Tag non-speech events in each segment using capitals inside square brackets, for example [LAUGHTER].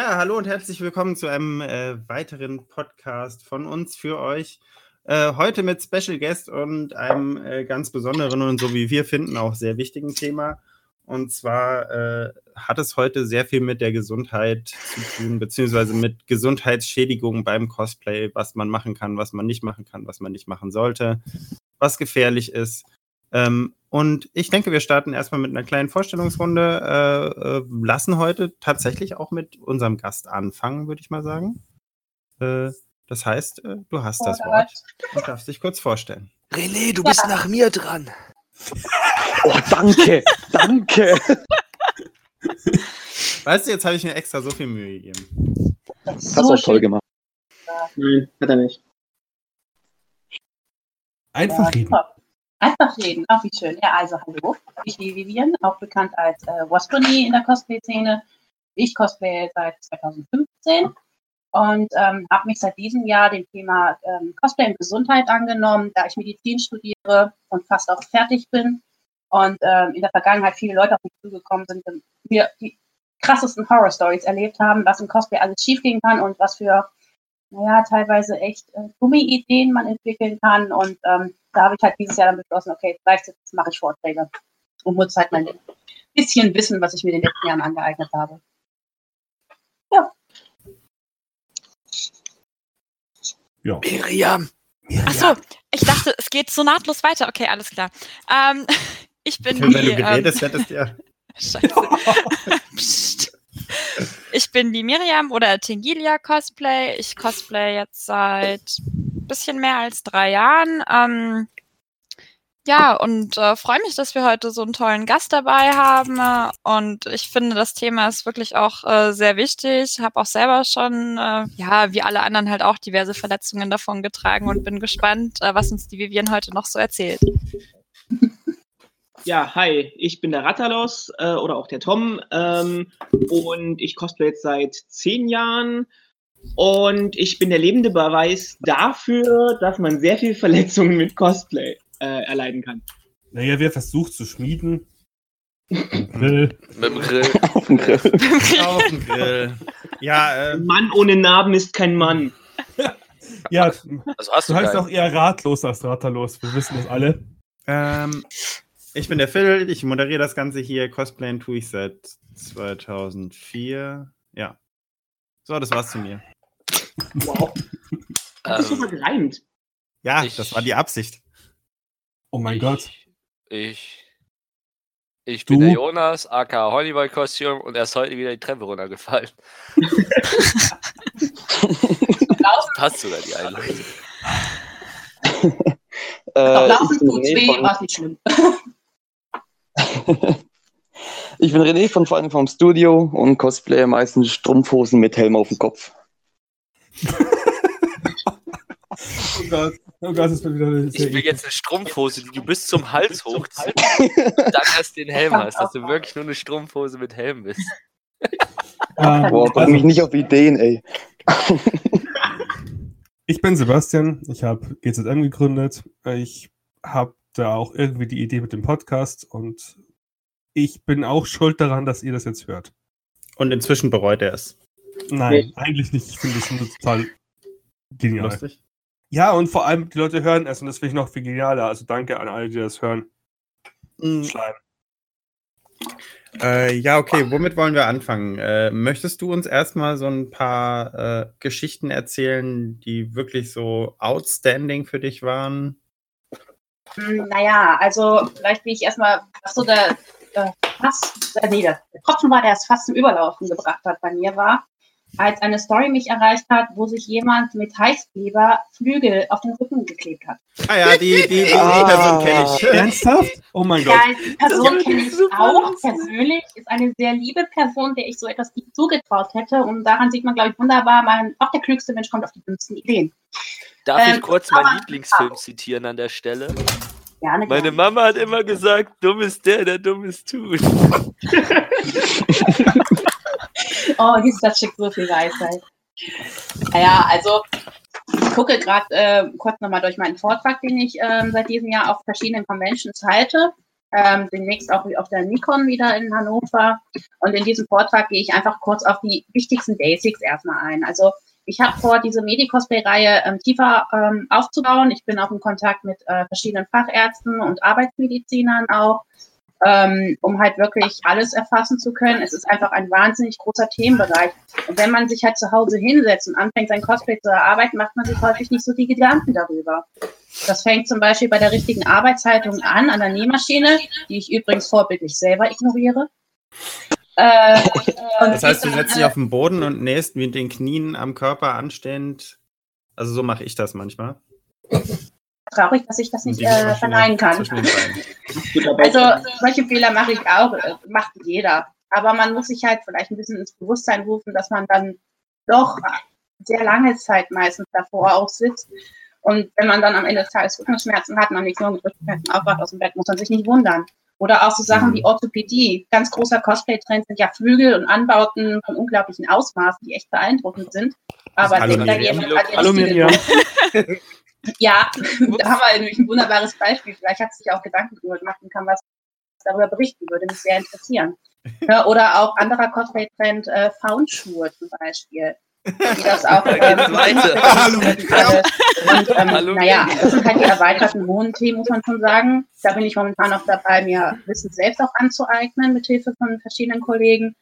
Ja, hallo und herzlich willkommen zu einem äh, weiteren Podcast von uns für euch. Äh, heute mit Special Guest und einem äh, ganz besonderen und so wie wir finden auch sehr wichtigen Thema. Und zwar äh, hat es heute sehr viel mit der Gesundheit zu tun, beziehungsweise mit Gesundheitsschädigungen beim Cosplay, was man machen kann, was man nicht machen kann, was man nicht machen sollte, was gefährlich ist. Ähm, und ich denke, wir starten erstmal mit einer kleinen Vorstellungsrunde, äh, äh, lassen heute tatsächlich auch mit unserem Gast anfangen, würde ich mal sagen. Äh, das heißt, äh, du hast das Wort und darfst dich kurz vorstellen. René, du bist nach mir dran. Oh, danke, danke. Weißt du, jetzt habe ich mir extra so viel Mühe gegeben. Hast du auch toll gemacht. Nein, hat er nicht. Einfach reden. Einfach reden, auch wie schön. Ja, also hallo, ich bin Vivian, auch bekannt als äh, Waspony in der Cosplay-Szene. Ich cosplay seit 2015 und ähm, habe mich seit diesem Jahr dem Thema ähm, Cosplay und Gesundheit angenommen, da ich Medizin studiere und fast auch fertig bin und ähm, in der Vergangenheit viele Leute auf mich zugekommen sind und mir die krassesten Horror-Stories erlebt haben, was im Cosplay alles schiefgehen kann und was für, naja, teilweise echt äh, dumme Ideen man entwickeln kann. Und ähm, da habe ich halt dieses Jahr dann beschlossen, okay, vielleicht jetzt mache ich Vorträge und muss halt mein bisschen wissen, was ich mir in den letzten Jahren angeeignet habe. Ja. Ja. Miriam. Achso, ich dachte, es geht so nahtlos weiter. Okay, alles klar. Ähm, [LAUGHS] ich bin Wenn die. du Ähm, geredet hättest, ja. [LAUGHS] Scheiße. [LAUGHS] Psst. Ich bin die Miriam oder Tingilia Cosplay. Ich cosplay jetzt seit ein bisschen mehr als drei Jahren. Ähm, ja, und äh, freue mich, dass wir heute so einen tollen Gast dabei haben. Und ich finde, das Thema ist wirklich auch äh, sehr wichtig. Habe auch selber schon, äh, ja, wie alle anderen halt auch diverse Verletzungen davon getragen und bin gespannt, äh, was uns die Vivian heute noch so erzählt. Ja, hi, ich bin der Rattalos äh, oder auch der Tom ähm, und ich cosplay jetzt seit zehn Jahren und ich bin der lebende Beweis dafür, dass man sehr viel Verletzungen mit Cosplay äh, erleiden kann. Naja, wer versucht zu schmieden? Grill. Mit dem Grill. [LAUGHS] Auf dem Grill. Auf dem Grill. Ja, äh, Ein Mann ohne Narben ist kein Mann. [LAUGHS] Ja, Also hast du du heißt auch eher ratlos als ratterlos. Wir wissen das alle. ähm, ich bin der Phil, ich moderiere das Ganze hier. Cosplayen tue ich seit 2004. Ja. So, das war's zu mir. Wow. Das ist Ähm, super gereimt. Ja, Ich- das war die Absicht. Oh mein ich, Gott. Ich. Ich bin Du? der Jonas, aka Honeyball-Kostüm, und er ist heute wieder die Treppe runtergefallen. [LAUGHS] Passt sogar die Einleitung. Doch, Äh, laufen ich, bin weh, von, war nicht schlimm. [LAUGHS] ich bin René von Fallen vom Studio und cosplaye meistens Strumpfhosen mit Helm auf dem Kopf. Oh Gott. Oh Gott, das wird wieder eine Ich will jetzt eine Strumpfhose, die du bis zum Hals hochziehst, dann erst den Helm hast, dass du wirklich nur eine Strumpfhose mit Helm bist. Ah, [LAUGHS] Boah, bring also, mich nicht auf Ideen, ey. ich bin Sebastian. Ich habe GZM gegründet. Ich habe da auch irgendwie die Idee mit dem Podcast und ich bin auch schuld daran, dass ihr das jetzt hört. Und inzwischen bereut er es. Nein, eigentlich nicht. Ich finde das total genial. Lustig. Ja, und vor allem die Leute hören es und das finde ich noch viel genialer. Also danke an alle, die das hören. Mhm. Schleim. Äh, ja, okay, womit wollen wir anfangen? Äh, möchtest du uns erstmal so ein paar äh, Geschichten erzählen, die wirklich so outstanding für dich waren? Hm, Naja, also vielleicht wie ich erstmal, was so der, der fast, äh, nee, der Tropfen war, der es fast zum Überlaufen gebracht hat bei mir war, als eine Story mich erreicht hat, wo sich jemand mit Heißkleber Flügel auf den Rücken geklebt hat. Ah ja, die, die, die Ah. Person kenne ich. [LAUGHS] Ernsthaft? Oh mein Gott. Ja, die Person kenne ist ich auch persönlich, ist eine sehr liebe Person, der ich so etwas nicht zugetraut hätte. Und daran sieht man, glaube ich, wunderbar, man, auch der klügste Mensch kommt auf die dümmsten Ideen. Darf ich Ähm, kurz aber- meinen Lieblingsfilm zitieren an der Stelle? Gerne, Meine gerne. Mama hat immer gesagt, dumm ist der, der dummes [LAUGHS] tut. [LAUGHS] Oh, dieses, das schickt so viel Weisheit. Naja, also ich gucke gerade äh, kurz nochmal durch meinen Vortrag, den ich ähm, seit diesem Jahr auf verschiedenen Conventions halte. ähm, demnächst auch auf der Nikon wieder in Hannover. Und in diesem Vortrag gehe ich einfach kurz auf die wichtigsten Basics erstmal ein. Also ich habe vor, diese Medi-Cosplay-Reihe ähm, tiefer ähm, aufzubauen. Ich bin auch in Kontakt mit äh, verschiedenen Fachärzten und Arbeitsmedizinern auch, ähm, um halt wirklich alles erfassen zu können. Es ist einfach ein wahnsinnig großer Themenbereich. Und wenn man sich halt zu Hause hinsetzt und anfängt, sein Cosplay zu erarbeiten, macht man sich häufig nicht so die Gedanken darüber. Das fängt zum Beispiel bei der richtigen Arbeitshaltung an, an der Nähmaschine, die ich übrigens vorbildlich selber ignoriere. Äh, [LAUGHS] das heißt, du setzt dich auf den Boden und nähst mit den Knien am Körper anstehend. Also so mache ich das manchmal. Traurig, dass ich das nicht äh, verneinen kann. Also solche Fehler mache ich auch, äh, macht jeder. Aber man muss sich halt vielleicht ein bisschen ins Bewusstsein rufen, dass man dann doch sehr lange Zeit meistens davor auch sitzt. Und wenn man dann am Ende des Tages Rückenschmerzen hat, man nicht nur mit Rückenschmerzen aufwacht aus dem Bett, muss man sich nicht wundern. Oder auch so Sachen wie Orthopädie. Ganz großer Cosplay-Trend sind ja Flügel und Anbauten von unglaublichen Ausmaßen, die echt beeindruckend sind. Aber Hallo, denkt da Miriam. jemand Hallo Miriam. [LAUGHS] Ja, da haben wir nämlich ein wunderbares Beispiel. Vielleicht hat sich auch Gedanken drüber gemacht und kann was darüber berichten, würde mich sehr interessieren. [LAUGHS] Oder auch anderer Cosplay-Trend, äh, Faunschuhe zum Beispiel. Die das auch, [LAUGHS] Da geht's weiter. [LAUGHS] Hallo, und ähm, Hallo, naja, das sind halt die erweiterten Wohnthemen, muss man schon sagen. Da bin ich momentan noch dabei, mir Wissen selbst auch anzueignen, mit Hilfe von verschiedenen Kollegen.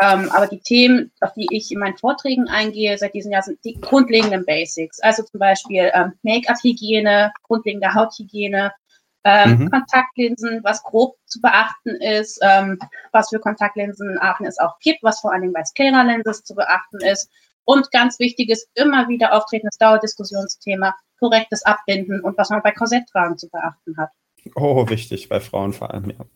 Ähm, aber die Themen, auf die ich in meinen Vorträgen eingehe seit diesem Jahr, sind die grundlegenden Basics. Also zum Beispiel ähm, Make-up-Hygiene, grundlegende Hauthygiene, ähm, Mhm. Kontaktlinsen, was grob zu beachten ist, ähm, was für Kontaktlinsenarten es auch gibt, was vor allen Dingen bei Sclera-Lenses zu beachten ist. Und ganz wichtiges, immer wieder auftretendes Dauerdiskussionsthema, korrektes Abbinden und was man bei Korsetttragen zu beachten hat. Oh, wichtig, bei Frauen vor allem, ja.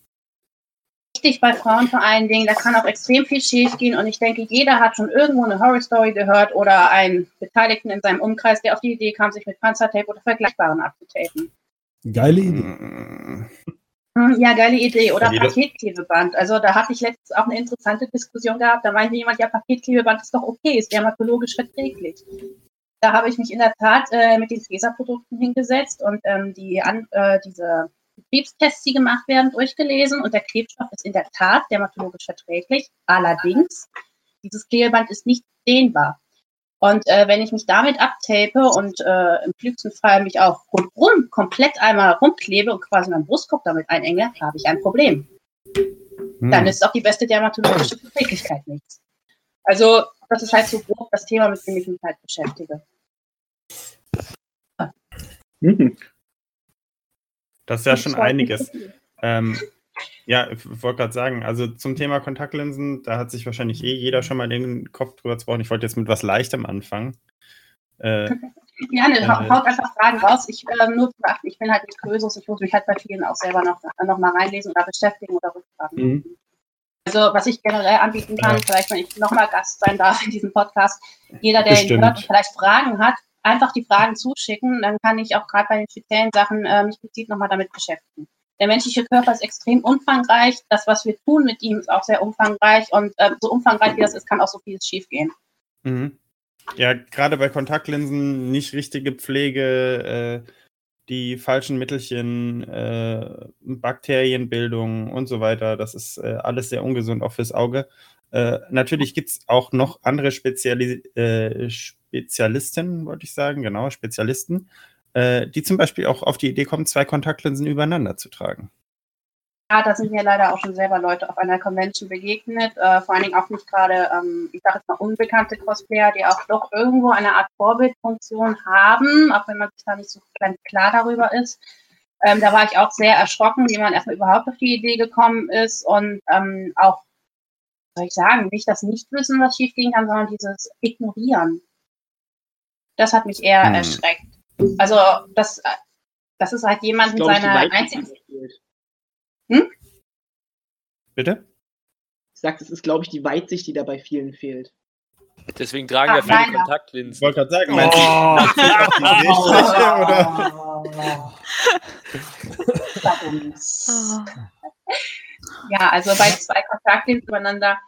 Wichtig bei Frauen vor allen Dingen, da kann auch extrem viel schief gehen und ich denke, jeder hat schon irgendwo eine Horror-Story gehört oder einen Beteiligten in seinem Umkreis, der auf die Idee kam, sich mit Panzertape oder Vergleichbaren abzutapen. Geile Idee. Hm, Ja, geile Idee. Oder Ja, Paketklebeband. Also da hatte ich letztens auch eine interessante Diskussion gehabt. Da meinte jemand, ja, Paketklebeband ist doch okay, ist dermatologisch verträglich. Da habe ich mich in der Tat äh, mit den Fräserprodukten hingesetzt und ähm, die an, äh, diese Betriebstests, die gemacht werden, durchgelesen. Und der Klebstoff ist in der Tat dermatologisch verträglich. Allerdings, dieses Klebeband ist nicht dehnbar. Und äh, wenn ich mich damit abtape und äh, im klügsten Fall mich auch rundrum komplett einmal rumklebe und quasi meinen Brustkorb damit einenge, habe ich ein Problem. hm. Dann ist auch die beste dermatologische Verträglichkeit nichts. Also, das ist halt so grob das Thema, mit dem ich mich halt beschäftige. Mhm. Das ist ja schon einiges. Ähm, ja, ich wollte gerade sagen, also zum Thema Kontaktlinsen, da hat sich wahrscheinlich eh jeder schon mal den Kopf drüber zerbrochen. Ich wollte jetzt mit was Leichtem anfangen. Äh, [LAUGHS] Gerne, Äh, hau- haut einfach Fragen raus. Ich ähm, nur zu beachten, ich bin halt nicht Krösus, ich muss mich halt bei vielen auch selber noch, noch mal reinlesen oder beschäftigen oder rückfragen. Mhm. Also, was ich generell anbieten kann, vielleicht, wenn ich nochmal Gast sein darf in diesem Podcast, jeder, der ihn hört und vielleicht Fragen hat, einfach die Fragen zuschicken, dann kann ich auch gerade bei den speziellen Sachen äh, mich gezielt nochmal damit beschäftigen. Der menschliche Körper ist extrem umfangreich. Das, was wir tun mit ihm, ist auch sehr umfangreich. Und äh, so umfangreich wie das ist, kann auch so vieles schiefgehen. Mhm. Ja, gerade bei Kontaktlinsen nicht richtige Pflege, äh, die falschen Mittelchen, äh, Bakterienbildung und so weiter, das ist äh, alles sehr ungesund auch fürs Auge. Äh, natürlich gibt es auch noch andere Speziali äh, Spezialisten, wollte ich sagen, genau, Spezialisten, äh, die zum Beispiel auch auf die Idee kommen, zwei Kontaktlinsen übereinander zu tragen. Ja, da sind mir leider auch schon selber Leute auf einer Convention begegnet. Äh, vor allen Dingen auch nicht gerade, ähm, ich sage jetzt mal, unbekannte Cosplayer, die auch doch irgendwo eine Art Vorbildfunktion haben, auch wenn man sich da nicht so ganz klar darüber ist. Ähm, da war ich auch sehr erschrocken, wie man erstmal überhaupt auf die Idee gekommen ist und ähm, auch, soll ich sagen, nicht das Nichtwissen, was schiefgehen kann, sondern dieses Ignorieren. Das hat mich eher Hm. erschreckt. Also, das, das ist halt jemand mit seiner Weitsicht, einzigen fehlt. Bitte? Ich sag, das ist, glaube ich, die Weitsicht, die da bei vielen fehlt. Deswegen tragen Ah, ja viele leider. Ich Kontaktlinsen. wollte gerade sagen, meinst du Seeschliche, [LAUGHS] oder? Ja, also bei zwei Kontaktlinsen übereinander.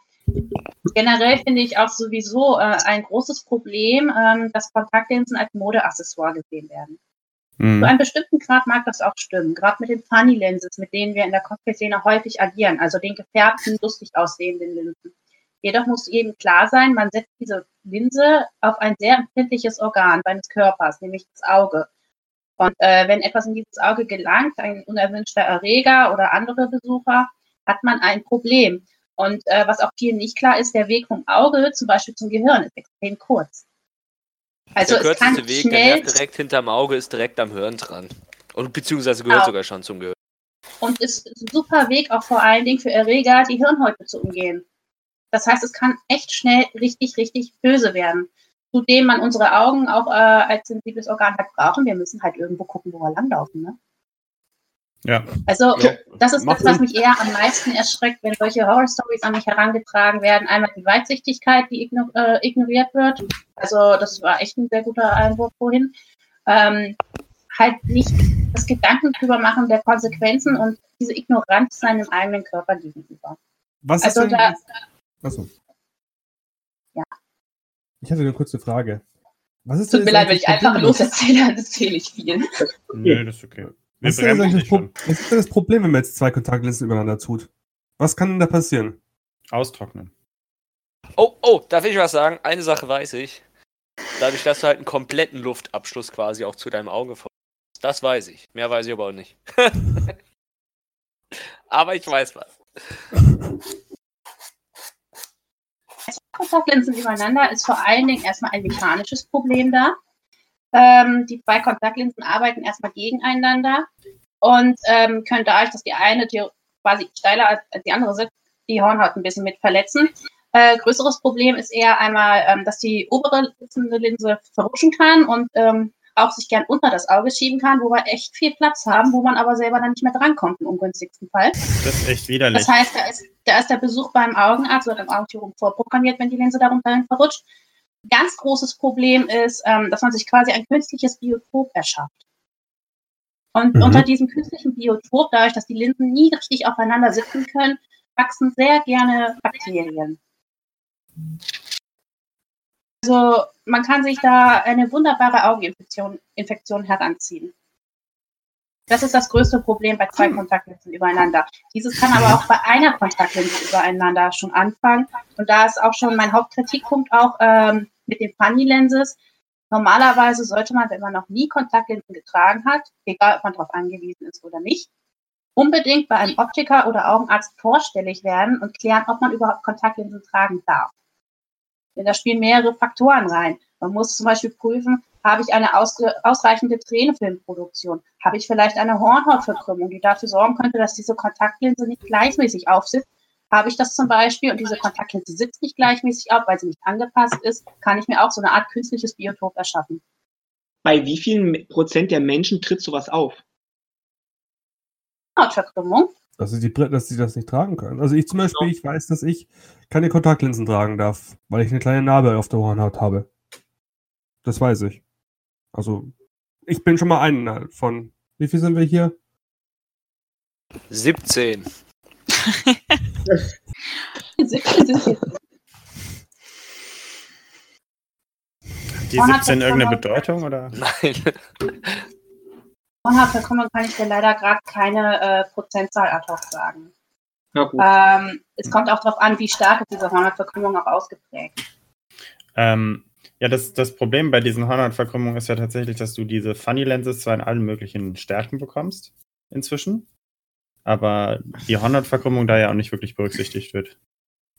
Generell finde ich auch sowieso äh, ein großes Problem, ähm, dass Kontaktlinsen als Modeaccessoire gesehen werden. Mhm. Zu einem bestimmten Grad mag das auch stimmen. Gerade mit den Funny Lenses, mit denen wir in der Cosplay-Szene häufig agieren, also den gefärbten, lustig aussehenden Linsen. Jedoch muss jedem klar sein, man setzt diese Linse auf ein sehr empfindliches Organ seines Körpers, nämlich das Auge. Und äh, wenn etwas in dieses Auge gelangt, ein unerwünschter Erreger oder andere Besucher, hat man ein Problem. Und äh, was auch vielen nicht klar ist, der Weg vom Auge zum Beispiel zum Gehirn ist extrem kurz. Also der kürzeste Weg, der schnell Nerv direkt hinterm Auge, ist direkt am Hirn dran. Und beziehungsweise gehört Genau. sogar schon zum Gehirn. und ist ein super Weg auch vor allen Dingen für Erreger, die Hirnhäute zu umgehen. Das heißt, es kann echt schnell richtig, richtig böse werden. Zudem man unsere Augen auch äh, als sensibles Organ halt brauchen. Wir müssen halt irgendwo gucken, wo wir langlaufen. Ne? Ja. Also Ja. das ist Macht das, was Sinn. mich eher am meisten erschreckt, wenn solche Horror-Stories an mich herangetragen werden. Einmal die Weitsichtigkeit, die igno äh, ignoriert wird. Also das war echt ein sehr guter Einwurf vorhin. Ähm, halt nicht das Gedanken drüber machen der Konsequenzen und diese Ignoranz seinem eigenen Körper gegenüber. Was Also ist denn. da, Achso. Ja. Ich hatte eine kurze Frage. Was ist tut mir leid, wenn ich einfach Problem? loserzähle, [LAUGHS] dann erzähle ich viel. Nö, das ist okay. Wir Was ist, denn das Pro schon. was ist denn das Problem, wenn man jetzt zwei Kontaktlinsen übereinander tut? Was kann denn da passieren? Austrocknen. Oh, oh, darf ich was sagen? Eine Sache weiß ich. Dadurch, dass du halt einen kompletten Luftabschluss quasi auch zu deinem Auge vor. Das weiß ich. Mehr weiß ich aber auch nicht. [LAUGHS] aber ich weiß was. Kontaktlinsen übereinander ist vor allen Dingen erstmal ein mechanisches Problem da. Ähm, die zwei Kontaktlinsen arbeiten erstmal gegeneinander und ähm, können dadurch, dass die eine quasi steiler als, die andere sitzt, die Hornhaut ein bisschen mit verletzen. Äh, größeres Problem ist eher einmal, ähm, dass die obere Linse verrutschen kann und ähm, auch sich gern unter das Auge schieben kann, wo wir echt viel Platz haben, wo man aber selber dann nicht mehr drankommt im ungünstigsten Fall. Das ist echt widerlich. Das heißt, da ist, da ist der Besuch beim Augenarzt oder beim Augenchirurgen vorprogrammiert, wenn die Linse darunter verrutscht. Ganz großes Problem ist, ähm, dass man sich quasi ein künstliches Biotop erschafft. Und Mhm. unter diesem künstlichen Biotop, dadurch, dass die Linsen nie richtig aufeinander sitzen können, wachsen sehr gerne Bakterien. Also man kann sich da eine wunderbare Augeninfektion Infektion heranziehen. Das ist das größte Problem bei zwei Kontaktlinsen übereinander. Dieses kann aber auch bei einer Kontaktlinse übereinander schon anfangen. Und da ist auch schon mein Hauptkritikpunkt auch ähm, mit den Funny Lenses. Normalerweise sollte man, wenn man noch nie Kontaktlinsen getragen hat, egal ob man darauf angewiesen ist oder nicht, unbedingt bei einem Optiker oder Augenarzt vorstellig werden und klären, ob man überhaupt Kontaktlinsen tragen darf. Denn da spielen mehrere Faktoren rein. Man muss zum Beispiel prüfen, habe ich eine ausreichende Tränenfilmproduktion? Habe ich vielleicht eine Hornhautverkrümmung, die dafür sorgen könnte, dass diese Kontaktlinse nicht gleichmäßig aufsitzt? Habe ich das zum Beispiel und diese Kontaktlinse sitzt nicht gleichmäßig auf, weil sie nicht angepasst ist, kann ich mir auch so eine Art künstliches Biotop erschaffen. Bei wie vielen Prozent der Menschen tritt sowas auf? Hautverkrümmung. Dass sie, die, dass sie das nicht tragen können. Also ich zum Beispiel, ich weiß, dass ich keine Kontaktlinsen tragen darf, weil ich eine kleine Narbe auf der Hornhaut habe. Das weiß ich. Also, ich bin schon mal einen von. Wie viel sind wir hier? 17. 17 sind jetzt Die Man hat 17 das irgendeine Bedeutung oder? [LAUGHS] Nein. Hornhautverkrümmung kann ich dir leider gerade keine äh, Prozentzahl ad hoc sagen. Na gut. Ähm, es kommt auch darauf an, wie stark ist diese Hornhautverkrümmung auch ausgeprägt. Ähm, ja, das, das Problem bei diesen Hornhautverkrümmungen ist ja tatsächlich, dass du diese Funny Lenses zwar in allen möglichen Stärken bekommst, inzwischen, aber die Hornhautverkrümmung da ja auch nicht wirklich berücksichtigt wird.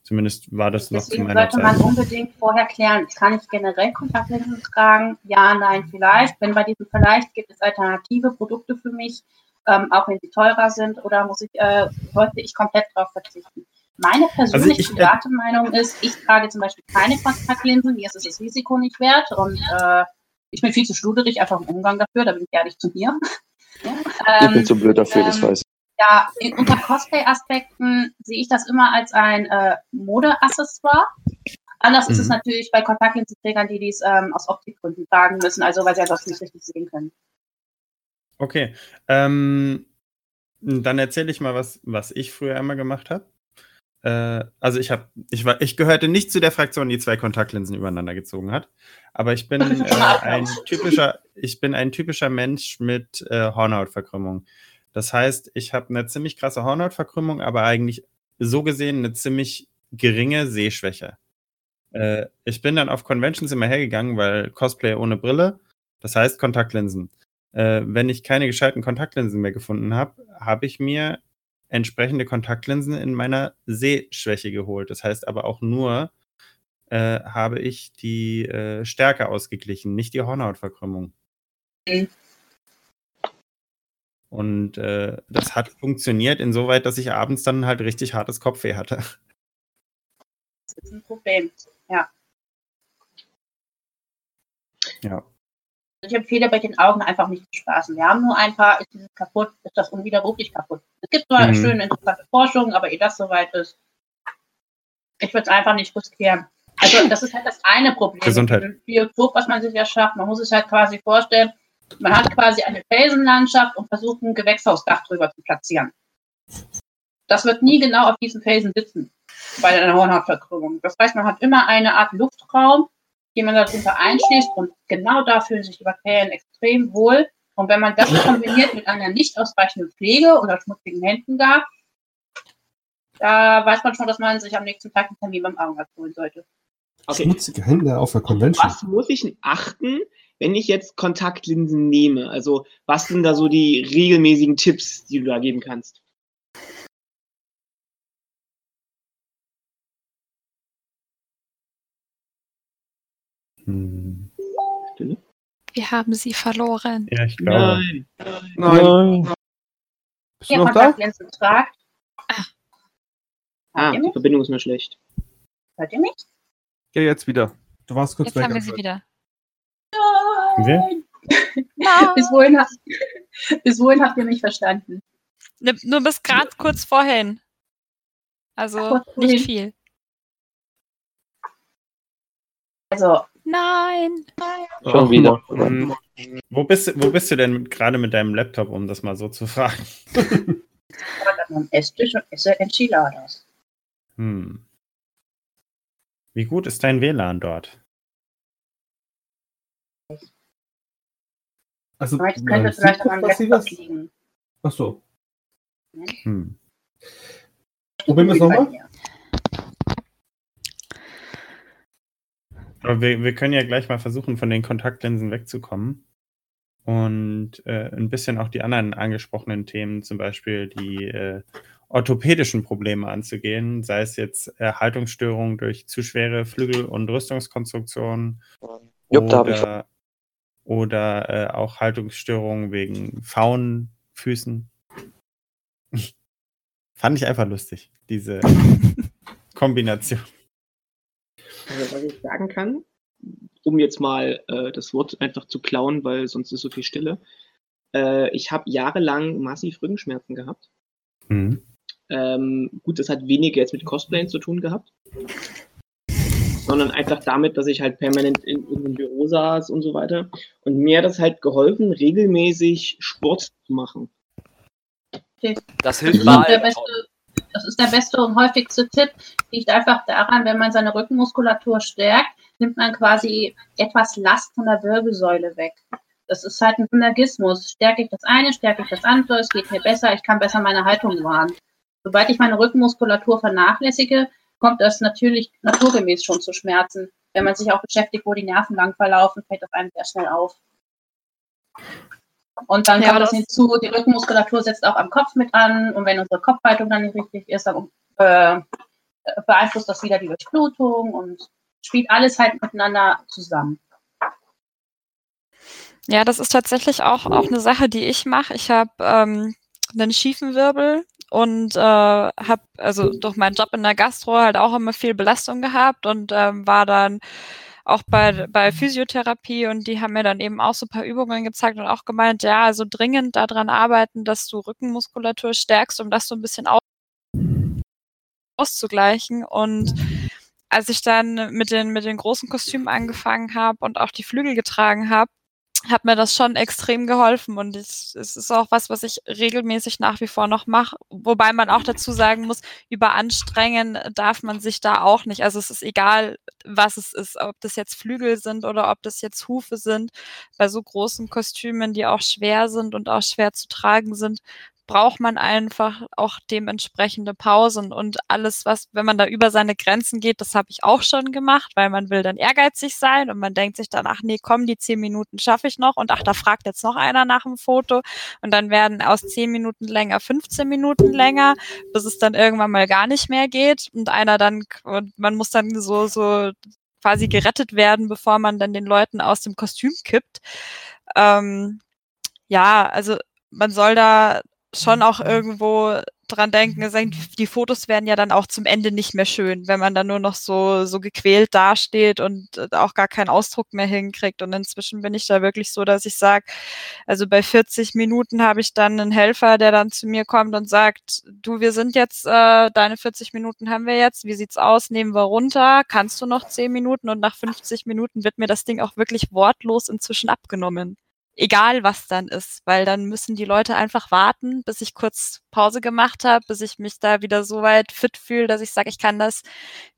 Zumindest war das noch zu Deswegen meiner sollte man Zeit. unbedingt vorher klären, kann ich generell Kontaktlinsen tragen? Ja, nein, vielleicht. Wenn bei diesem vielleicht gibt es alternative Produkte für mich, ähm, auch wenn sie teurer sind, oder muss ich, äh, sollte ich komplett darauf verzichten? Meine persönliche ich- private Meinung ist, ich trage zum Beispiel keine Kontaktlinsen, mir ist es das Risiko nicht wert und äh, ich bin viel zu schluderig einfach im Umgang dafür, da bin ich ehrlich zu mir. [LAUGHS] Ich bin Ähm, zu blöd dafür, das ähm, weiß ich. ja, in, unter Cosplay-Aspekten sehe ich das immer als ein äh, Modeaccessoire. Anders ist es Mhm. natürlich bei Kontaktlinsenträgern, die dies ähm, aus Optikgründen tragen müssen, also weil sie ansonsten nicht richtig sehen können. Okay. Ähm, dann erzähle ich mal was, was ich früher immer gemacht habe. Äh, also ich habe, ich war, ich gehörte nicht zu der Fraktion, die zwei Kontaktlinsen übereinander gezogen hat. Aber ich bin [LAUGHS] äh, ein typischer, ich bin ein typischer Mensch mit äh, Hornhautverkrümmung. Das heißt, ich habe eine ziemlich krasse Hornhautverkrümmung, aber eigentlich so gesehen eine ziemlich geringe Sehschwäche. Äh, ich bin dann auf Conventions immer hergegangen, weil Cosplay ohne Brille, das heißt Kontaktlinsen. Äh, wenn ich keine gescheiten Kontaktlinsen mehr gefunden habe, habe ich mir entsprechende Kontaktlinsen in meiner Sehschwäche geholt. Das heißt aber auch nur, äh, habe ich die äh, Stärke ausgeglichen, nicht die Hornhautverkrümmung. Mhm. Und äh, das hat funktioniert insoweit, dass ich abends dann halt richtig hartes Kopfweh hatte. Das ist ein Problem. Ja. Ja. Ich empfehle bei den Augen einfach nicht zu spaßen. Wir haben nur ein paar, ist dieses kaputt, ist das unwiderruflich kaputt. Es gibt zwar Mhm. schöne, interessante Forschung, aber ehe das soweit ist, ich würde es einfach nicht riskieren. Also das ist halt das eine Problem. Gesundheit. Ein Biotop, was man sich ja schafft. Man muss sich halt quasi vorstellen, man hat quasi eine Felsenlandschaft und versucht ein Gewächshausdach drüber zu platzieren. Das wird nie genau auf diesen Felsen sitzen bei einer Hornhautverkrümmung. Das heißt, man hat immer eine Art Luftraum, den man darunter einschließt und genau da fühlen sich die Bakterien extrem wohl. Und wenn man das kombiniert mit einer nicht ausreichenden Pflege oder schmutzigen Händen da, da weiß man schon, dass man sich am nächsten Tag einen Termin beim Augenarzt holen sollte. Okay. Schmutzige Hände auf der Convention. Was muss ich achten, wenn ich jetzt Kontaktlinsen nehme? Also, was sind da so die regelmäßigen Tipps, die du da geben kannst? Hm. Wir haben sie verloren. Ja, ich glaube. Nein. Nein. Bist du noch da? Tragt. Ah, ihr die? Verbindung ist mir schlecht. Hört ihr mich? Ja, jetzt wieder. Du warst kurz Jetzt weg. haben wir sie wieder. Wer? Nein. Bis wohin, habt, bis wohin habt ihr mich verstanden? Ne- Nur bis gerade kurz vorhin. Also Kurz vorhin. nicht viel. Also, Nein. Schon wieder. Hm, Wo bist, du- wo bist du denn gerade mit deinem Laptop, um das mal so zu fragen? ich war dann am Esstisch und esse Enchiladas. Hm. [LAUGHS] Wie gut ist dein WLAN dort? Also, Aber es könnte vielleicht an meinem Laptop liegen. Ach so. Hm. Probieren wir es nochmal? Aber wir, wir können ja gleich mal versuchen, von den Kontaktlinsen wegzukommen und äh, ein bisschen auch die anderen angesprochenen Themen, zum Beispiel die äh, orthopädischen Probleme anzugehen, sei es jetzt Erhaltungsstörungen durch zu schwere Flügel- und Rüstungskonstruktionen Jupp, oder, oder äh, auch Haltungsstörungen wegen Faunfüßen. [LAUGHS] Fand ich einfach lustig, diese [LAUGHS] Kombination. Also, was ich sagen kann, um jetzt mal äh, das Wort einfach zu klauen, weil sonst ist so viel Stille. Äh, ich habe jahrelang massiv Rückenschmerzen gehabt. Mhm. Ähm, gut, das hat weniger jetzt mit Cosplayen zu tun gehabt, sondern einfach damit, dass ich halt permanent in irgendeinem Büro saß und so weiter. Und mir hat das halt geholfen, regelmäßig Sport zu machen. Das Das hilft bei das ist der beste und häufigste Tipp. Liegt einfach daran, wenn man seine Rückenmuskulatur stärkt, nimmt man quasi etwas Last von der Wirbelsäule weg. Das ist halt ein Synergismus. Stärke ich das eine, stärke ich das andere, es geht mir besser, ich kann besser meine Haltung wahren. Sobald ich meine Rückenmuskulatur vernachlässige, kommt das natürlich naturgemäß schon zu Schmerzen. Wenn man sich auch beschäftigt, wo die Nerven lang verlaufen, fällt das einem sehr schnell auf. Und dann Ja, kommt das das- hinzu, die Rückenmuskulatur setzt auch am Kopf mit an und wenn unsere Kopfhaltung dann nicht richtig ist, dann äh, beeinflusst das wieder die Durchblutung und spielt alles halt miteinander zusammen. Ja, das ist tatsächlich auch, auch eine Sache, die ich mache. Ich habe ähm, einen schiefen Wirbel und äh, habe also durch meinen Job in der Gastro halt auch immer viel Belastung gehabt und ähm, war dann auch bei, bei Physiotherapie und die haben mir dann eben auch so ein paar Übungen gezeigt und auch gemeint, ja, also dringend daran arbeiten, dass du Rückenmuskulatur stärkst, um das so ein bisschen aus auszugleichen. Und als ich dann mit den, mit den großen Kostümen angefangen habe und auch die Flügel getragen habe, hat mir das schon extrem geholfen und ich, es ist auch was, was ich regelmäßig nach wie vor noch mache. Wobei man auch dazu sagen muss, überanstrengen darf man sich da auch nicht. Also es ist egal, was es ist, ob das jetzt Flügel sind oder ob das jetzt Hufe sind. Bei so großen Kostümen, die auch schwer sind und auch schwer zu tragen sind, braucht man einfach auch dementsprechende Pausen und alles, was, wenn man da über seine Grenzen geht, das habe ich auch schon gemacht, weil man will dann ehrgeizig sein und man denkt sich dann, ach nee, komm, die zehn Minuten schaffe ich noch und ach, da fragt jetzt noch einer nach dem Foto und dann werden aus zehn Minuten länger 15 Minuten länger, bis es dann irgendwann mal gar nicht mehr geht und einer dann, und man muss dann so, so quasi gerettet werden, bevor man dann den Leuten aus dem Kostüm kippt. Ähm, ja, also man soll da schon auch irgendwo dran denken, die Fotos werden ja dann auch zum Ende nicht mehr schön, wenn man dann nur noch so, so gequält dasteht und äh, auch gar keinen Ausdruck mehr hinkriegt. Und inzwischen bin ich da wirklich so, dass ich sage, also bei 40 Minuten habe ich dann einen Helfer, der dann zu mir kommt und sagt, du, wir sind jetzt, äh, deine 40 Minuten haben wir jetzt, wie sieht's aus, nehmen wir runter, kannst du noch 10 Minuten? Und nach 50 Minuten wird mir das Ding auch wirklich wortlos inzwischen abgenommen egal was dann ist, weil dann müssen die Leute einfach warten, bis ich kurz Pause gemacht habe, bis ich mich da wieder so weit fit fühle, dass ich sage, ich kann das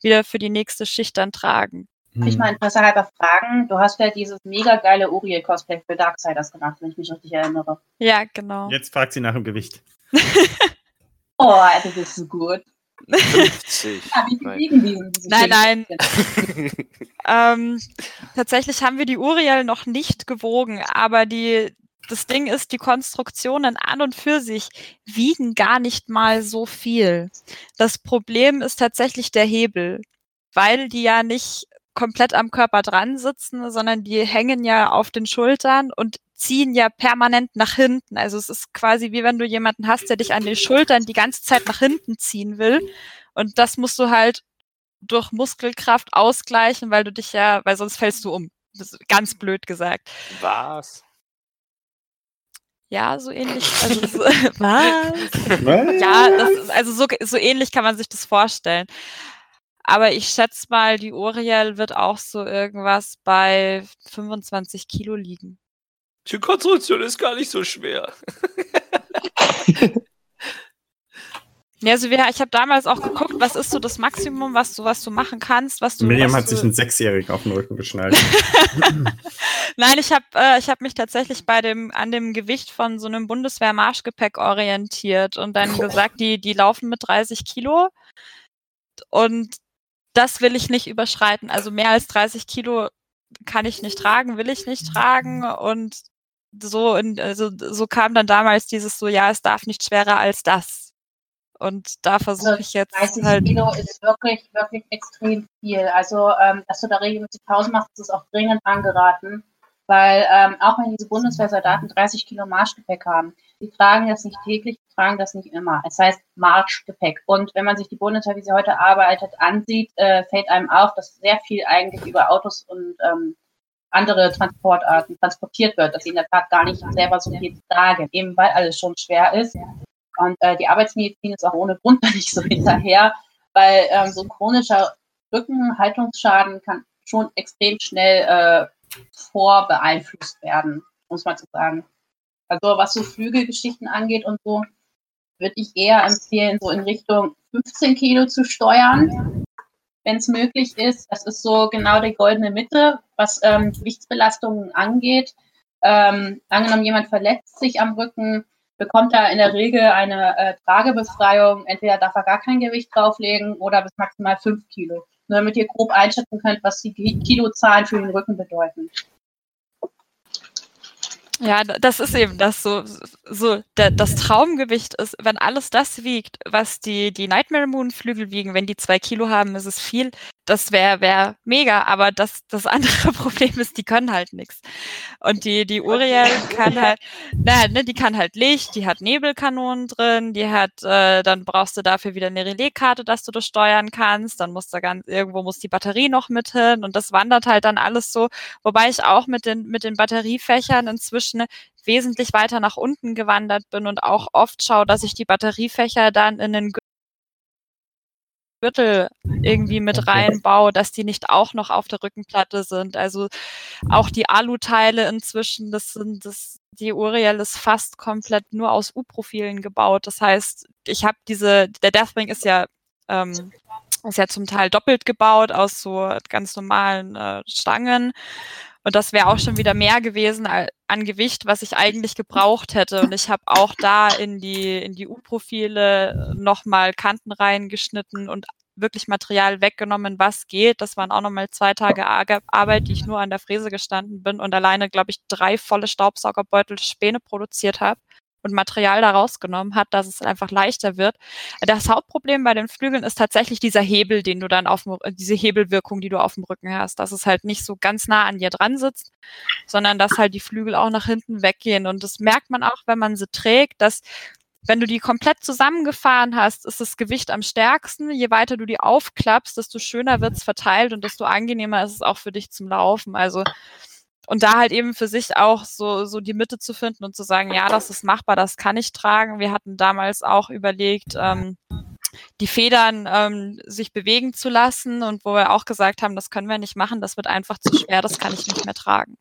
wieder für die nächste Schicht dann tragen. Ich meine, Interesse halber fragen, du hast ja dieses mega geile Uriel-Cosplay für Darksiders gemacht, wenn ich mich richtig erinnere. Ja, genau. Jetzt fragt sie nach dem Gewicht. [LAUGHS] oh, das ist so gut. 50. [LAUGHS] Ja, wie viel wiegen die? diese Nein, nein. [LAUGHS] ähm, tatsächlich haben wir die Uriel noch nicht gewogen, aber die, das Ding ist, die Konstruktionen an und für sich wiegen gar nicht mal so viel. Das Problem ist tatsächlich der Hebel, weil die ja nicht komplett am Körper dran sitzen, sondern die hängen ja auf den Schultern und ziehen ja permanent nach hinten. Also es ist quasi wie wenn du jemanden hast, der dich an den Schultern die ganze Zeit nach hinten ziehen will. Und das musst du halt durch Muskelkraft ausgleichen, weil du dich ja, weil sonst fällst du um. Das ist ganz blöd gesagt. Was? Ja, so ähnlich. Also [LAUGHS] so, [LAUGHS] was? Ja, das ist, also so, so ähnlich kann man sich das vorstellen. Aber ich schätze mal, die Uriel wird auch so irgendwas bei 25 Kilo liegen. Die Konstruktion ist gar nicht so schwer. [LAUGHS] Ja, also wir, ich habe damals auch geguckt, was ist so das Maximum, was du, was du machen kannst, was du. Miriam was hat du, sich einen Sechsjährigen auf den Rücken geschnallt. [LAUGHS] Nein, ich habe äh, ich hab mich tatsächlich bei dem an dem Gewicht von so einem Bundeswehr-Marschgepäck orientiert und dann gesagt, die die laufen mit 30 Kilo und das will ich nicht überschreiten. Also mehr als 30 Kilo kann ich nicht tragen, will ich nicht tragen und so in, also so kam dann damals dieses so ja, es darf nicht schwerer als das. Und da versuche Also ich jetzt 30 halt Kilo ist wirklich, wirklich extrem viel. Also, ähm, dass du da regelmäßig Pause machst, ist auch dringend angeraten. Weil ähm, auch wenn diese Bundeswehrsoldaten 30 Kilo Marschgepäck haben, die tragen das nicht täglich, die tragen das nicht immer. Es heißt Marschgepäck. Und wenn man sich die Bundeswehr, wie sie heute arbeitet, ansieht, äh, fällt einem auf, dass sehr viel eigentlich über Autos und ähm, andere Transportarten transportiert wird, dass sie in der Tat gar nicht selber so viel tragen, eben weil alles schon schwer ist. Und äh, die Arbeitsmedizin ist auch ohne Grund nicht so [LAUGHS] hinterher, weil ähm, so chronischer Rückenhaltungsschaden kann schon extrem schnell äh, vorbeeinflusst werden, muss man so sagen. Also was so Flügelgeschichten angeht und so, würde ich eher empfehlen, so in Richtung 15 Kilo zu steuern, wenn es möglich ist. Das ist so genau die goldene Mitte, was ähm, Gewichtsbelastungen angeht. Ähm, angenommen, jemand verletzt sich am Rücken, bekommt er in der Regel eine äh, Tragebefreiung. Entweder darf er gar kein Gewicht drauflegen oder bis maximal 5 Kilo. Nur damit ihr grob einschätzen könnt, was die Ki- Kilozahlen für den Rücken bedeuten. Ja, das ist eben das so, so der, das Traumgewicht ist, wenn alles das wiegt, was die, die Nightmare Moon Flügel wiegen, wenn die zwei Kilo haben, ist es viel. Das wäre wär mega, aber das, das andere [LAUGHS] Problem ist, die können halt nichts. Und die, die Uriel kann halt, na, ne, die kann halt Licht, die hat Nebelkanonen drin, die hat, äh, dann brauchst du dafür wieder eine Relaiskarte, dass du das steuern kannst, dann muss da ganz, irgendwo muss die Batterie noch mit hin und das wandert halt dann alles so, wobei ich auch mit den, mit den Batteriefächern inzwischen wesentlich weiter nach unten gewandert bin und auch oft schaue, dass ich die Batteriefächer dann in den Gürtel irgendwie mit reinbaue, dass die nicht auch noch auf der Rückenplatte sind. Also auch die Aluteile inzwischen, das sind das, die Uriel ist fast komplett nur aus U-Profilen gebaut. Das heißt, ich habe diese, der Deathwing ist ja ähm, ist ja zum Teil doppelt gebaut aus so ganz normalen äh, Stangen. Und das wäre auch schon wieder mehr gewesen an Gewicht, was ich eigentlich gebraucht hätte. Und ich habe auch da in die, in die U-Profile nochmal Kanten reingeschnitten und wirklich Material weggenommen, was geht. Das waren auch nochmal zwei Tage Arbeit, die ich nur an der Fräse gestanden bin und alleine, glaube ich, drei volle Staubsaugerbeutel Späne produziert habe und Material da rausgenommen hat, dass es einfach leichter wird. Das Hauptproblem bei den Flügeln ist tatsächlich dieser Hebel, den du dann auf diese Hebelwirkung, die du auf dem Rücken hast, dass es halt nicht so ganz nah an dir dran sitzt, sondern dass halt die Flügel auch nach hinten weggehen. Und das merkt man auch, wenn man sie trägt, dass wenn du die komplett zusammengefahren hast, ist das Gewicht am stärksten. Je weiter du die aufklappst, desto schöner wird es verteilt und desto angenehmer ist es auch für dich zum Laufen. Also und da halt eben für sich auch so, so die Mitte zu finden und zu sagen, ja, das ist machbar, das kann ich tragen. Wir hatten damals auch überlegt, ähm, die Federn ähm, sich bewegen zu lassen und wo wir auch gesagt haben, das können wir nicht machen, das wird einfach zu schwer, das kann ich nicht mehr tragen.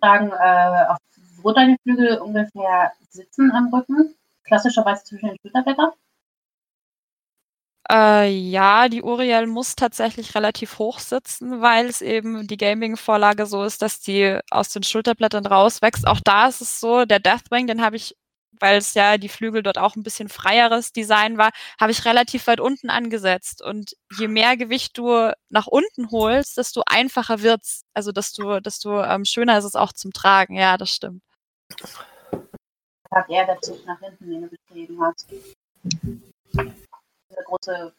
Fragen, äh, wo deine Flügel ungefähr sitzen am Rücken? Klassischerweise zwischen den Schulterblättern? Äh, ja, die Uriel muss tatsächlich relativ hoch sitzen, weil es eben die Gaming-Vorlage so ist, dass die aus den Schulterblättern rauswächst. Auch da ist es so, der Deathwing, den habe ich, weil es ja die Flügel dort auch ein bisschen freieres Design war, habe ich relativ weit unten angesetzt. Und je mehr Gewicht du nach unten holst, desto einfacher wird's. Also desto, desto ähm, schöner ist es auch zum Tragen. Ja, das stimmt. Hat er dazu nach hinten, den du beschrieben hast große,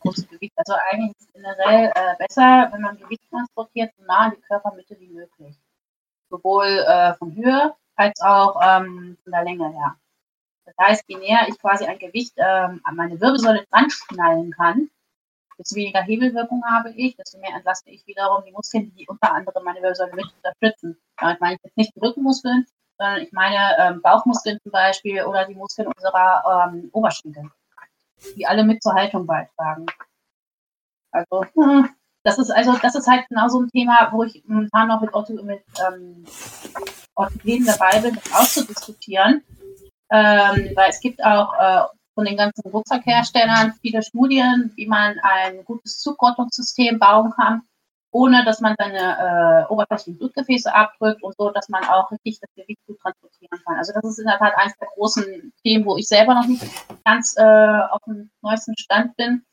große Gewicht. Also eigentlich ist es generell äh, besser, wenn man Gewicht transportiert, so nah an die Körpermitte wie möglich. Sowohl äh, von Höhe als auch ähm, von der Länge her. Das heißt, je näher ich quasi ein Gewicht ähm, an meine Wirbelsäule dran schnallen kann, desto weniger Hebelwirkung habe ich, desto mehr entlaste ich wiederum die Muskeln, die unter anderem meine Wirbelsäule mit unterstützen. Damit meine ich jetzt nicht die Rückenmuskeln, sondern ich meine ähm, Bauchmuskeln zum Beispiel oder die Muskeln unserer ähm, Oberschenkel die alle mit zur Haltung beitragen. Also, hm, das ist also, das ist halt genau so ein Thema, wo ich momentan noch mit, Ortho, mit ähm, Orthopäden dabei bin, das auszudiskutieren. Ähm, weil es gibt auch äh, von den ganzen Rucksackherstellern viele Studien, wie man ein gutes Zugrottungssystem bauen kann, ohne dass man seine äh, oberflächlichen Blutgefäße abdrückt und so, dass man auch richtig das Gewicht gut transportieren kann. Also das ist in der Tat eines der großen Themen, wo ich selber noch nicht ganz äh, auf dem neuesten Stand bin.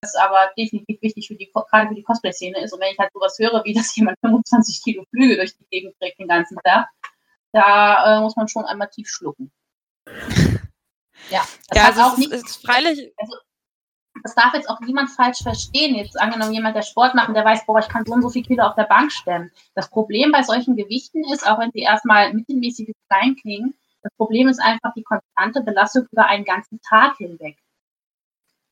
Das aber definitiv wichtig für die, gerade für die Cosplay-Szene ist. Und wenn ich halt sowas höre, wie dass jemand [LAUGHS] 25 Kilo Flüge durch die Gegend trägt den ganzen Tag, da äh, muss man schon einmal tief schlucken. Ja, das ja, also auch nicht. Ist freilich. Also, das darf jetzt auch niemand falsch verstehen. Jetzt angenommen, jemand, der Sport macht und der weiß, boah, ich kann so und so viel Kilo auf der Bank stemmen. Das Problem bei solchen Gewichten ist, auch wenn sie erstmal mittelmäßig klein klingen, das Problem ist einfach die konstante Belastung über einen ganzen Tag hinweg.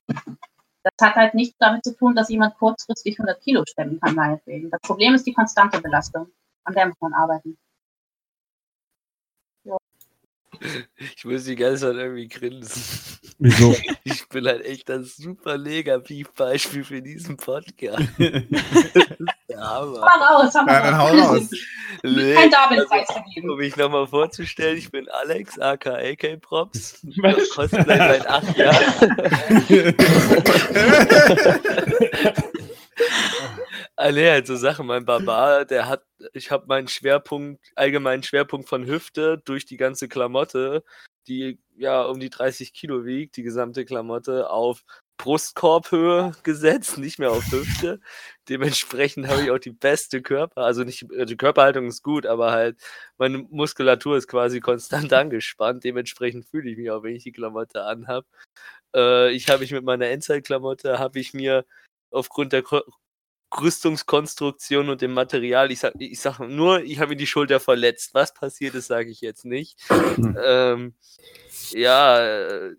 Das hat halt nichts damit zu tun, dass jemand kurzfristig 100 Kilo stemmen kann, meinetwegen. Das Problem ist die konstante Belastung. An der muss man arbeiten. Ich muss die ganze Zeit irgendwie grinsen. Wieso? [LAUGHS] Ich bin halt echt das super Negativbeispiel für diesen Podcast. [LAUGHS] Ja, raus, haben ja, dann hau raus. Nee, Kein Darwin-Preis also, Um mich nochmal vorzustellen, ich bin Alex, aka AK Props. Cosplay seit acht [LAUGHS] Jahren. Ah, nee, halt so Sachen. Mein Barbar, der hat, ich habe meinen Schwerpunkt, allgemeinen Schwerpunkt von Hüfte durch die ganze Klamotte, die ja um die 30 Kilo wiegt, die gesamte Klamotte, auf Brustkorbhöhe gesetzt, nicht mehr auf Hüfte. Dementsprechend habe ich auch die beste Körper, also nicht, die Körperhaltung ist gut, aber halt meine Muskulatur ist quasi konstant [LAUGHS] angespannt. Dementsprechend fühle ich mich auch, wenn ich die Klamotte anhab. Äh, ich habe mich mit meiner Endzeit-Klamotte, habe ich mir aufgrund der Rüstungskonstruktion und dem Material. Ich sag, ich sag nur, ich habe mir die Schulter verletzt. Was passiert ist, sage ich jetzt nicht. Hm. [LAUGHS] Ähm, ja,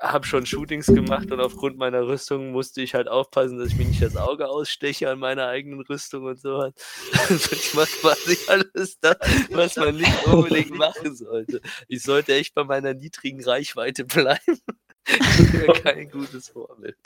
habe schon Shootings gemacht und aufgrund meiner Rüstung musste ich halt aufpassen, dass ich mir nicht das Auge aussteche an meiner eigenen Rüstung und so. [LAUGHS] Also ich mache quasi alles das, was man nicht unbedingt machen sollte. Ich sollte echt bei meiner niedrigen Reichweite bleiben. [LAUGHS] Das wäre kein gutes Vorbild.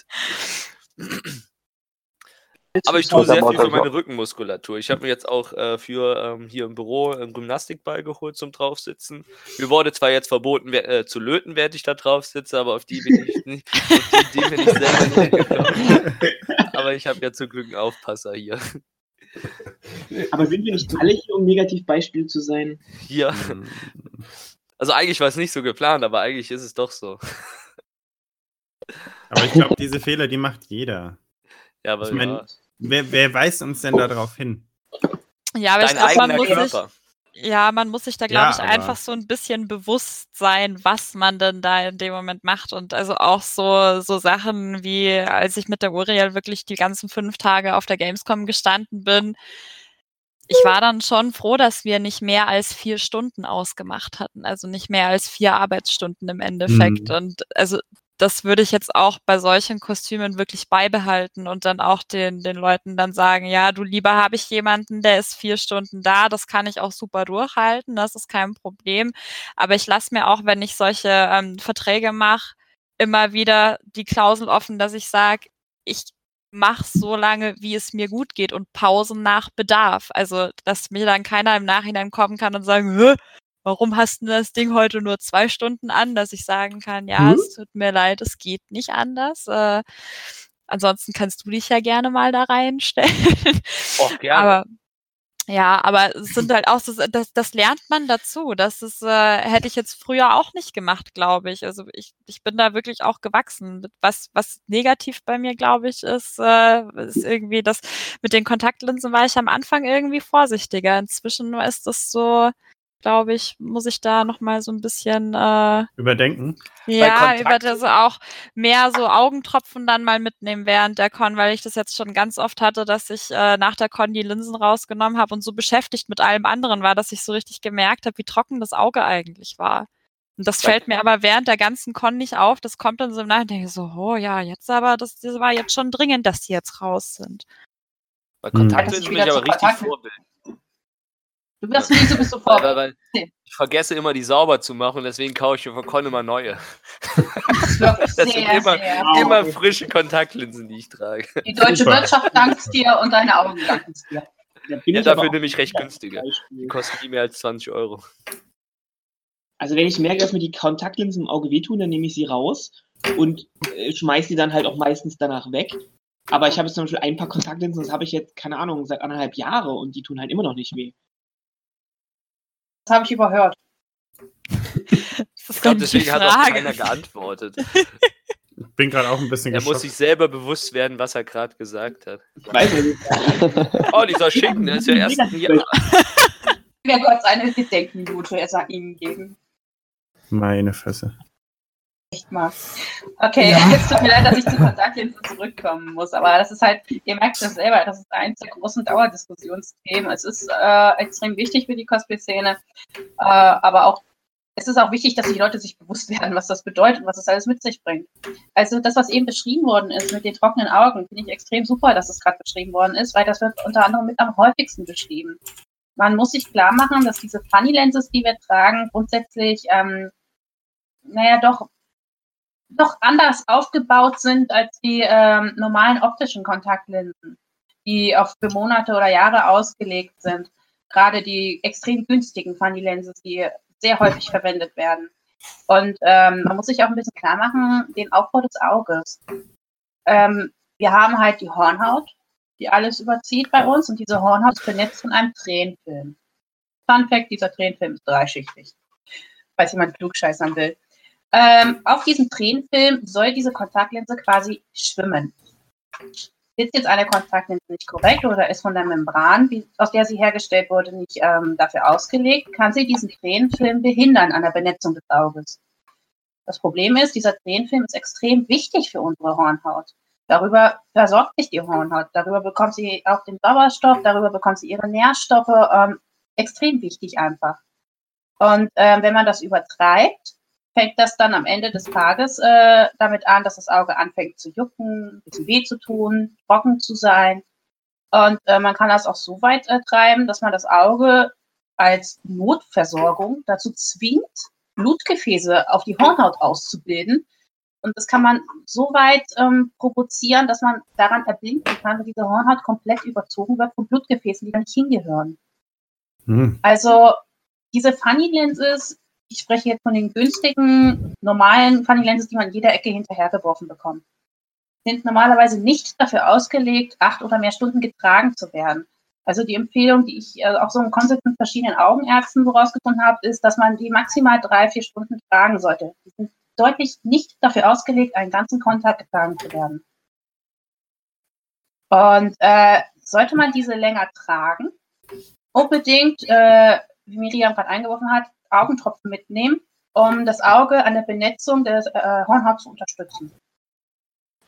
Aber ich tue sehr viel für meine Rückenmuskulatur. Ich habe mir jetzt auch äh, für ähm, hier im Büro einen Gymnastikball geholt zum Draufsitzen. Mir wurde zwar jetzt verboten, äh, zu löten, während ich da drauf sitze, aber auf die bin ich [LAUGHS] nicht, auf die Idee bin ich selber nicht gekommen. Aber ich habe ja zum Glück einen Aufpasser hier. Aber sind wir nicht alle hier, um Negativbeispiel zu sein? Ja. Also eigentlich war es nicht so geplant, aber eigentlich ist es doch so. Aber ich glaube, diese Fehler, die macht jeder. Ja, aber Ich mein, ja. Wer, wer weist uns denn da drauf hin? Ja, aber ich dein glaube, man eigener muss sich, Körper. ja, man muss sich da, glaube Ja, ich, einfach so ein bisschen bewusst sein, was man denn da in dem Moment macht. Und also auch so, so Sachen wie, als ich mit der Uriel wirklich die ganzen fünf Tage auf der Gamescom gestanden bin, ich war dann schon froh, dass wir nicht mehr als vier Stunden ausgemacht hatten. Also nicht mehr als vier Arbeitsstunden im Endeffekt. Mhm. Und also das würde ich jetzt auch bei solchen Kostümen wirklich beibehalten und dann auch den, den Leuten dann sagen, ja, du lieber habe ich jemanden, der ist vier Stunden da, das kann ich auch super durchhalten, das ist kein Problem. Aber ich lasse mir auch, wenn ich solche ähm, Verträge mache, immer wieder die Klausel offen, dass ich sage, ich mache so lange, wie es mir gut geht und Pausen nach Bedarf. Also, dass mir dann keiner im Nachhinein kommen kann und sagen, "Hä, warum hast du das Ding heute nur zwei Stunden an, dass ich sagen kann, ja, Hm? es tut mir leid, es geht nicht anders. Äh, ansonsten kannst du dich ja gerne mal da reinstellen. Och, [LAUGHS] gerne. Aber ja, aber es sind [CLEARS THROAT] halt auch so, das, das lernt man dazu. Das ist, äh, hätte ich jetzt früher auch nicht gemacht, glaube ich. Also ich, ich bin da wirklich auch gewachsen. Was, was negativ bei mir, glaube ich, ist, äh, ist irgendwie das mit den Kontaktlinsen war ich am Anfang irgendwie vorsichtiger. Inzwischen ist das so, glaube ich, muss ich da nochmal so ein bisschen äh, Überdenken? ja, ich werde also auch mehr so Augentropfen dann mal mitnehmen während der Con, weil ich das jetzt schon ganz oft hatte, dass ich äh, nach der Con die Linsen rausgenommen habe und so beschäftigt mit allem anderen war, dass ich so richtig gemerkt habe, wie trocken das Auge eigentlich war. Und das fällt mir aber während der ganzen Con nicht auf. Das kommt dann so im Nachhinein, denke ich so, oh ja, jetzt aber, das, das war jetzt schon dringend, dass die jetzt raus sind. Bei Hm. Kontaktlinsen bin wieder ich aber richtig Kontakten. Vorbild. Du wirst nicht so bist du Weil, vor. weil, weil ich vergesse immer, die sauber zu machen und deswegen kaufe ich mir von Con immer neue. Das [LAUGHS] Das sind sehr, immer- sehr Immer traurig. frische Kontaktlinsen, die ich trage. Die deutsche Super. Wirtschaft dankt dir und deine Augen danken dir. Da Ja, dafür nehme ich recht günstige. Die kosten nie mehr als 20 Euro. Also wenn ich merke, dass mir die Kontaktlinsen im Auge wehtun, dann nehme ich sie raus und äh, schmeiße die dann halt auch meistens danach weg. Aber ich habe jetzt zum Beispiel ein paar Kontaktlinsen, das habe ich jetzt, keine Ahnung, seit anderthalb Jahre und die tun halt immer noch nicht weh. Das habe ich überhört. Das ist Ich glaube, deswegen hat auch Frage. keiner geantwortet. Ich bin gerade auch ein bisschen Er muss geschockt. sich selber bewusst werden, was er gerade gesagt hat. Ich weiß nicht. Oh, dieser Schinken, der ist ja erst ein Jahr. Wer Gott seine Gedenkminute er sagt ihm geben. Meine Fresse. Echt mal. Okay, es tut mir leid, dass ich zu Kontaktlinsen zurückkommen muss, aber das ist halt, ihr merkt das selber, das ist eins der großen Dauerdiskussionsthemen. Es ist äh, extrem wichtig für die Cosplay-Szene, äh, aber auch es ist auch wichtig, dass die Leute sich bewusst werden, was das bedeutet, was das alles mit sich bringt. Also das, was eben beschrieben worden ist mit den trockenen Augen, finde ich extrem super, dass es gerade beschrieben worden ist, weil das wird unter anderem mit am häufigsten beschrieben. Man muss sich klar machen, dass diese Funny Lenses, die wir tragen, grundsätzlich, ähm, naja, doch, doch anders aufgebaut sind als die ähm, normalen optischen Kontaktlinsen, die auf für Monate oder Jahre ausgelegt sind. Gerade die extrem günstigen Funny Lenses, die sehr häufig verwendet werden. Und ähm, man muss sich auch ein bisschen klar machen, den Aufbau des Auges. Ähm, wir haben halt die Hornhaut, die alles überzieht bei uns und diese Hornhaut ist vernetzt von einem Tränenfilm. Fun Fact, dieser Tränenfilm ist dreischichtig, falls jemand klugscheißern will. Ähm, auf diesem Tränenfilm soll diese Kontaktlinse quasi schwimmen. Ist jetzt eine Kontaktlinse nicht korrekt oder ist von der Membran, wie, aus der sie hergestellt wurde, nicht ähm, dafür ausgelegt, kann sie diesen Tränenfilm behindern an der Benetzung des Auges. Das Problem ist, dieser Tränenfilm ist extrem wichtig für unsere Hornhaut. Darüber versorgt sich die Hornhaut. Darüber bekommt sie auch den Sauerstoff, darüber bekommt sie ihre Nährstoffe. Ähm, extrem wichtig einfach. Und ähm, wenn man das übertreibt, fängt das dann am Ende des Tages äh, damit an, dass das Auge anfängt zu jucken, ein bisschen weh zu tun, trocken zu sein. Und äh, man kann das auch so weit äh, treiben, dass man das Auge als Notversorgung dazu zwingt, Blutgefäße auf die Hornhaut auszubilden. Und das kann man so weit ähm, provozieren, dass man daran erblinken kann, dass diese Hornhaut komplett überzogen wird von Blutgefäßen, die da nicht hingehören. Hm. Also diese Funny Lenses, ich spreche jetzt von den günstigen, normalen Funny Lenses, die man in jeder Ecke hinterhergeworfen bekommt, sind normalerweise nicht dafür ausgelegt, acht oder mehr Stunden getragen zu werden. Also die Empfehlung, die ich äh, auch so im Konzept mit verschiedenen Augenärzten so rausgefunden habe, ist, dass man die maximal drei, vier Stunden tragen sollte. Die sind deutlich nicht dafür ausgelegt, einen ganzen Kontakt getragen zu werden. Und äh, sollte man diese länger tragen, unbedingt, äh, wie Miriam gerade eingeworfen hat, Augentropfen mitnehmen, um das Auge an der Benetzung der äh, Hornhaut zu unterstützen.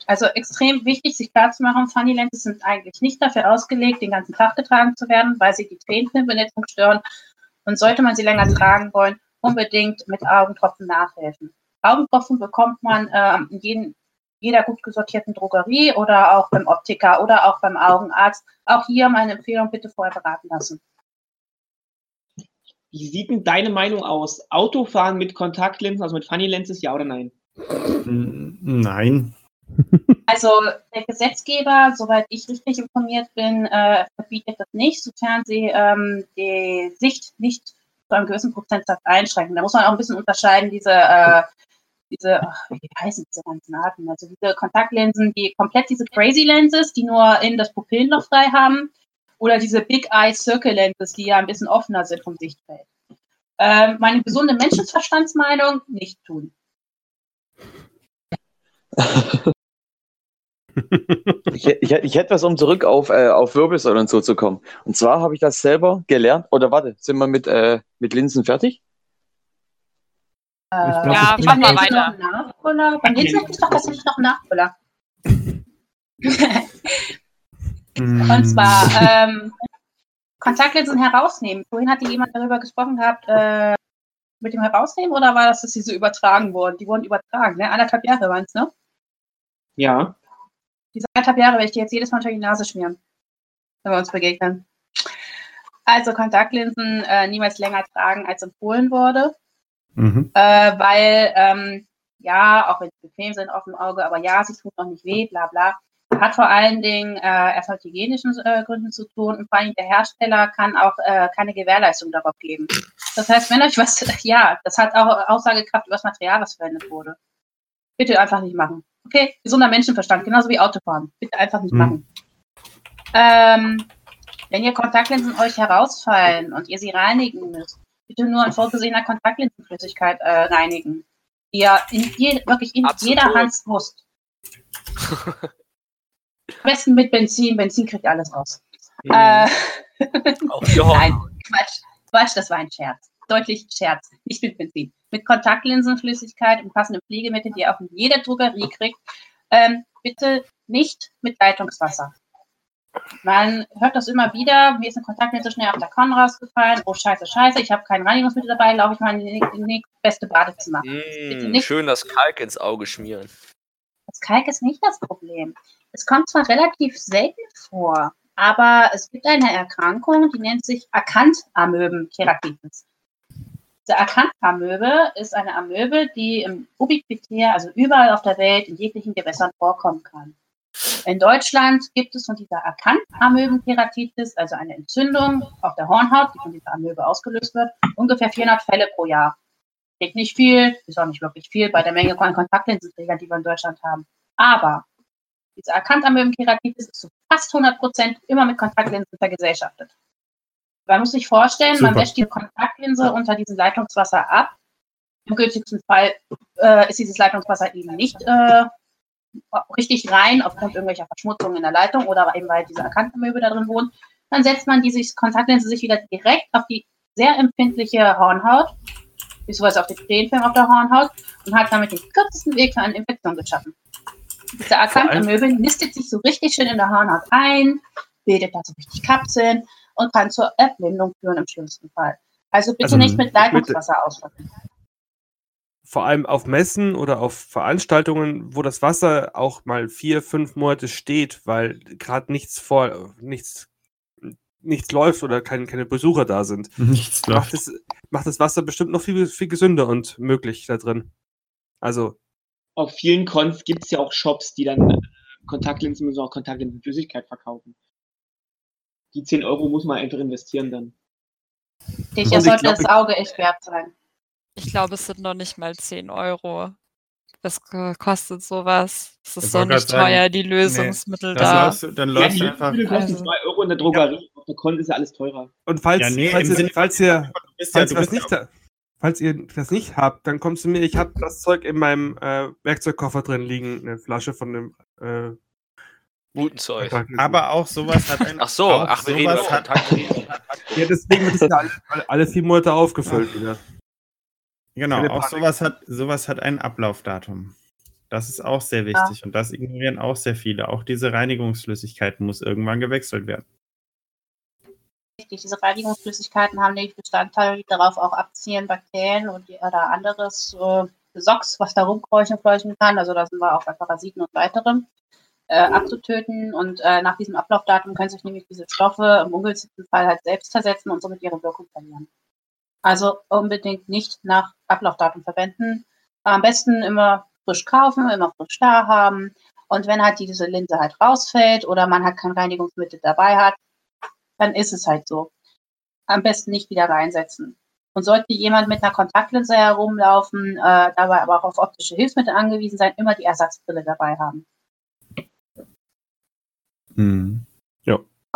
Also extrem wichtig, sich klarzumachen, Funny Lenses sind eigentlich nicht dafür ausgelegt, den ganzen Tag getragen zu werden, weil sie die Tränenfilmbenetzung stören. Und sollte man sie länger tragen wollen, unbedingt mit Augentropfen nachhelfen. Augentropfen bekommt man äh, in jeden, jeder gut gesortierten Drogerie oder auch beim Optiker oder auch beim Augenarzt. Auch hier meine Empfehlung, bitte vorher beraten lassen. Wie sieht denn deine Meinung aus? Autofahren mit Kontaktlinsen, also mit Funny Lenses, ja oder nein? Hm, Nein. [LAUGHS] Also der Gesetzgeber, soweit ich richtig informiert bin, äh, verbietet das nicht, sofern sie ähm, die Sicht nicht zu einem gewissen Prozentsatz einschränken. Da muss man auch ein bisschen unterscheiden, diese, äh, diese ach, wie heißen diese ganzen Arten? Also diese Kontaktlinsen, die komplett diese Crazy Lenses, die nur in das Pupillenloch frei haben, oder diese Big Eye Circle Lenses, die ja ein bisschen offener sind vom Sichtfeld. Ähm, meine gesunde Menschenverstandsmeinung, nicht tun. [LAUGHS] Ich, ich, ich hätte was, um zurück auf, äh, auf Wirbelsäule und so zu kommen. Und zwar habe ich das selber gelernt. Oder warte, sind wir mit, äh, mit Linsen fertig? Äh, glaub, Ja, mach mal Jetzt noch weiter. Beim nächsten hätte ich doch tatsächlich noch einen [LAUGHS] Hm. Und zwar ähm, Kontaktlinsen herausnehmen. Vorhin hatte jemand darüber gesprochen gehabt, äh, mit dem Herausnehmen oder war das, dass sie so übertragen wurden? Die wurden übertragen, ne? Anderthalb Jahre waren es, ne? Ja. Diese anderthalb Jahre werde ich dir jetzt jedes Mal unter die Nase schmieren, wenn wir uns begegnen. Also Kontaktlinsen äh, niemals länger tragen, als empfohlen wurde, Mhm. äh, weil, ähm, ja, auch wenn sie bequem sind auf dem Auge, aber ja, sie tun noch nicht weh, bla bla. Hat vor allen Dingen äh, erst mit hygienischen äh, Gründen zu tun und vor allem der Hersteller kann auch äh, keine Gewährleistung darauf geben. Das heißt, wenn euch was, [LAUGHS] ja, das hat auch Aussagekraft über das Material, was verwendet wurde. Bitte einfach nicht machen. Okay, gesunder Menschenverstand, genauso wie Autofahren. Bitte einfach nicht Hm. machen. Ähm, wenn ihr Kontaktlinsen euch herausfallen und ihr sie reinigen müsst, bitte nur in vorgesehener Kontaktlinsenflüssigkeit äh, reinigen. Die ihr in je, wirklich in Absolut. jeder Handbrust. [LAUGHS] Am besten mit Benzin. Benzin kriegt alles raus. Äh, [LAUGHS] die Horn. Nein, Quatsch. Quatsch, das war ein Scherz. Deutlich Scherz. Nicht mit Benzin. Mit Kontaktlinsenflüssigkeit und passendem Pflegemittel, die ihr auch in jeder Drogerie kriegt. Ähm, bitte nicht mit Leitungswasser. Man hört das immer wieder. Mir ist eine Kontaktlinse schnell auf der Con rausgefallen. Oh, scheiße, scheiße. Ich habe kein Reinigungsmittel dabei. Laufe ich mal in die nächste Badezimmer. Bitte Mm, nicht. schön das Kalk ins Auge schmieren. Das Kalk ist nicht das Problem. Es kommt zwar relativ selten vor, aber es gibt eine Erkrankung, die nennt sich Akantamöben-Keratitis. Diese Akantamöbe ist eine Amöbe, die im Ubiquitär, also überall auf der Welt, in jeglichen Gewässern vorkommen kann. In Deutschland gibt es von dieser Akantamöben-Keratitis, also eine Entzündung auf der Hornhaut, die von dieser Amöbe ausgelöst wird, ungefähr 400 Fälle pro Jahr. Klingt nicht viel, ist auch nicht wirklich viel bei der Menge von Kontaktlinsenträgern, die wir in Deutschland haben. Aber diese Akantamöben-Keratitis ist zu fast 100 Prozent immer mit Kontaktlinsen vergesellschaftet. Man muss sich vorstellen, man Super. wäscht die Kontaktlinse unter diesem Leitungswasser ab. Im günstigsten Fall äh, ist dieses Leitungswasser eben nicht äh, richtig rein, aufgrund irgendwelcher Verschmutzungen in der Leitung oder eben weil diese Akantamöbe da drin wohnt. Dann setzt man diese Kontaktlinse sich wieder direkt auf die sehr empfindliche Hornhaut, beziehungsweise auf den Tränenfilm auf der Hornhaut und hat damit den kürzesten Weg für eine Infektion geschaffen. Diese Akantamöbe nistet sich so richtig schön in der Hornhaut ein, bildet da so richtig Kapseln und kann zur Erblindung führen im schlimmsten Fall. Also bitte Also, nicht mit Leitungswasser ausschütten. vor allem auf Messen oder auf Veranstaltungen, wo das Wasser auch mal vier, fünf Monate steht, weil gerade nichts vor, nichts, nichts läuft oder kein, keine Besucher da sind, Nichts macht läuft. das, macht das Wasser bestimmt noch viel, viel gesünder und möglich da drin. Also, Auf vielen Cons gibt es ja auch Shops, die dann äh, Kontaktlinsen und auch Kontaktlinsenflüssigkeit verkaufen. Die 10 Euro muss man einfach investieren dann. Ich, Und das ich sollte glaub, das Auge echt wert sein. Ich glaube, es sind noch nicht mal 10 Euro. Das ko- kostet sowas. Es ist so nicht teuer, die Lösungsmittel Das da. läufst du, dann Ja, die du einfach. Lebensmittel kosten Also- 2 Euro in der Drogerie. Auf der Con ist ja alles teurer. und falls, Ja, nee, falls, ihr, falls, ihr, Du bist ja, falls, du ihr was nicht, ha- falls ihr das nicht habt, dann kommst du mir, ich habe das Zeug in meinem äh, Werkzeugkoffer drin liegen, eine Flasche von dem äh, Guten Zeug. Aber auch sowas hat ein. Ach so, ach, wir reden hat. [LAUGHS] Ja, deswegen wird es ja alle, alle- vier Monate aufgefüllt wieder. Genau, auch sowas hat, sowas hat ein Ablaufdatum. Das ist auch sehr wichtig und das ignorieren auch sehr viele. Auch diese Reinigungsflüssigkeit muss irgendwann gewechselt werden. Richtig, diese Reinigungsflüssigkeiten haben nämlich Bestandteile, die darauf auch abzielen, Bakterien und oder anderes äh, Socks, was da rumkräuchen, fleuchen kann. Also da sind wir auch bei Parasiten und weiterem äh, abzutöten. Und äh, nach diesem Ablaufdatum können sich nämlich diese Stoffe im ungünstigsten Fall halt selbst zersetzen und somit ihre Wirkung verlieren. Also unbedingt nicht nach Ablaufdatum verwenden. Am besten immer frisch kaufen, immer frisch da haben. Und wenn halt diese Linse halt rausfällt oder man halt kein Reinigungsmittel dabei hat, dann ist es halt so. Am besten nicht wieder reinsetzen. Und sollte jemand mit einer Kontaktlinse herumlaufen, äh, dabei aber auch auf optische Hilfsmittel angewiesen sein, immer die Ersatzbrille dabei haben. Hm.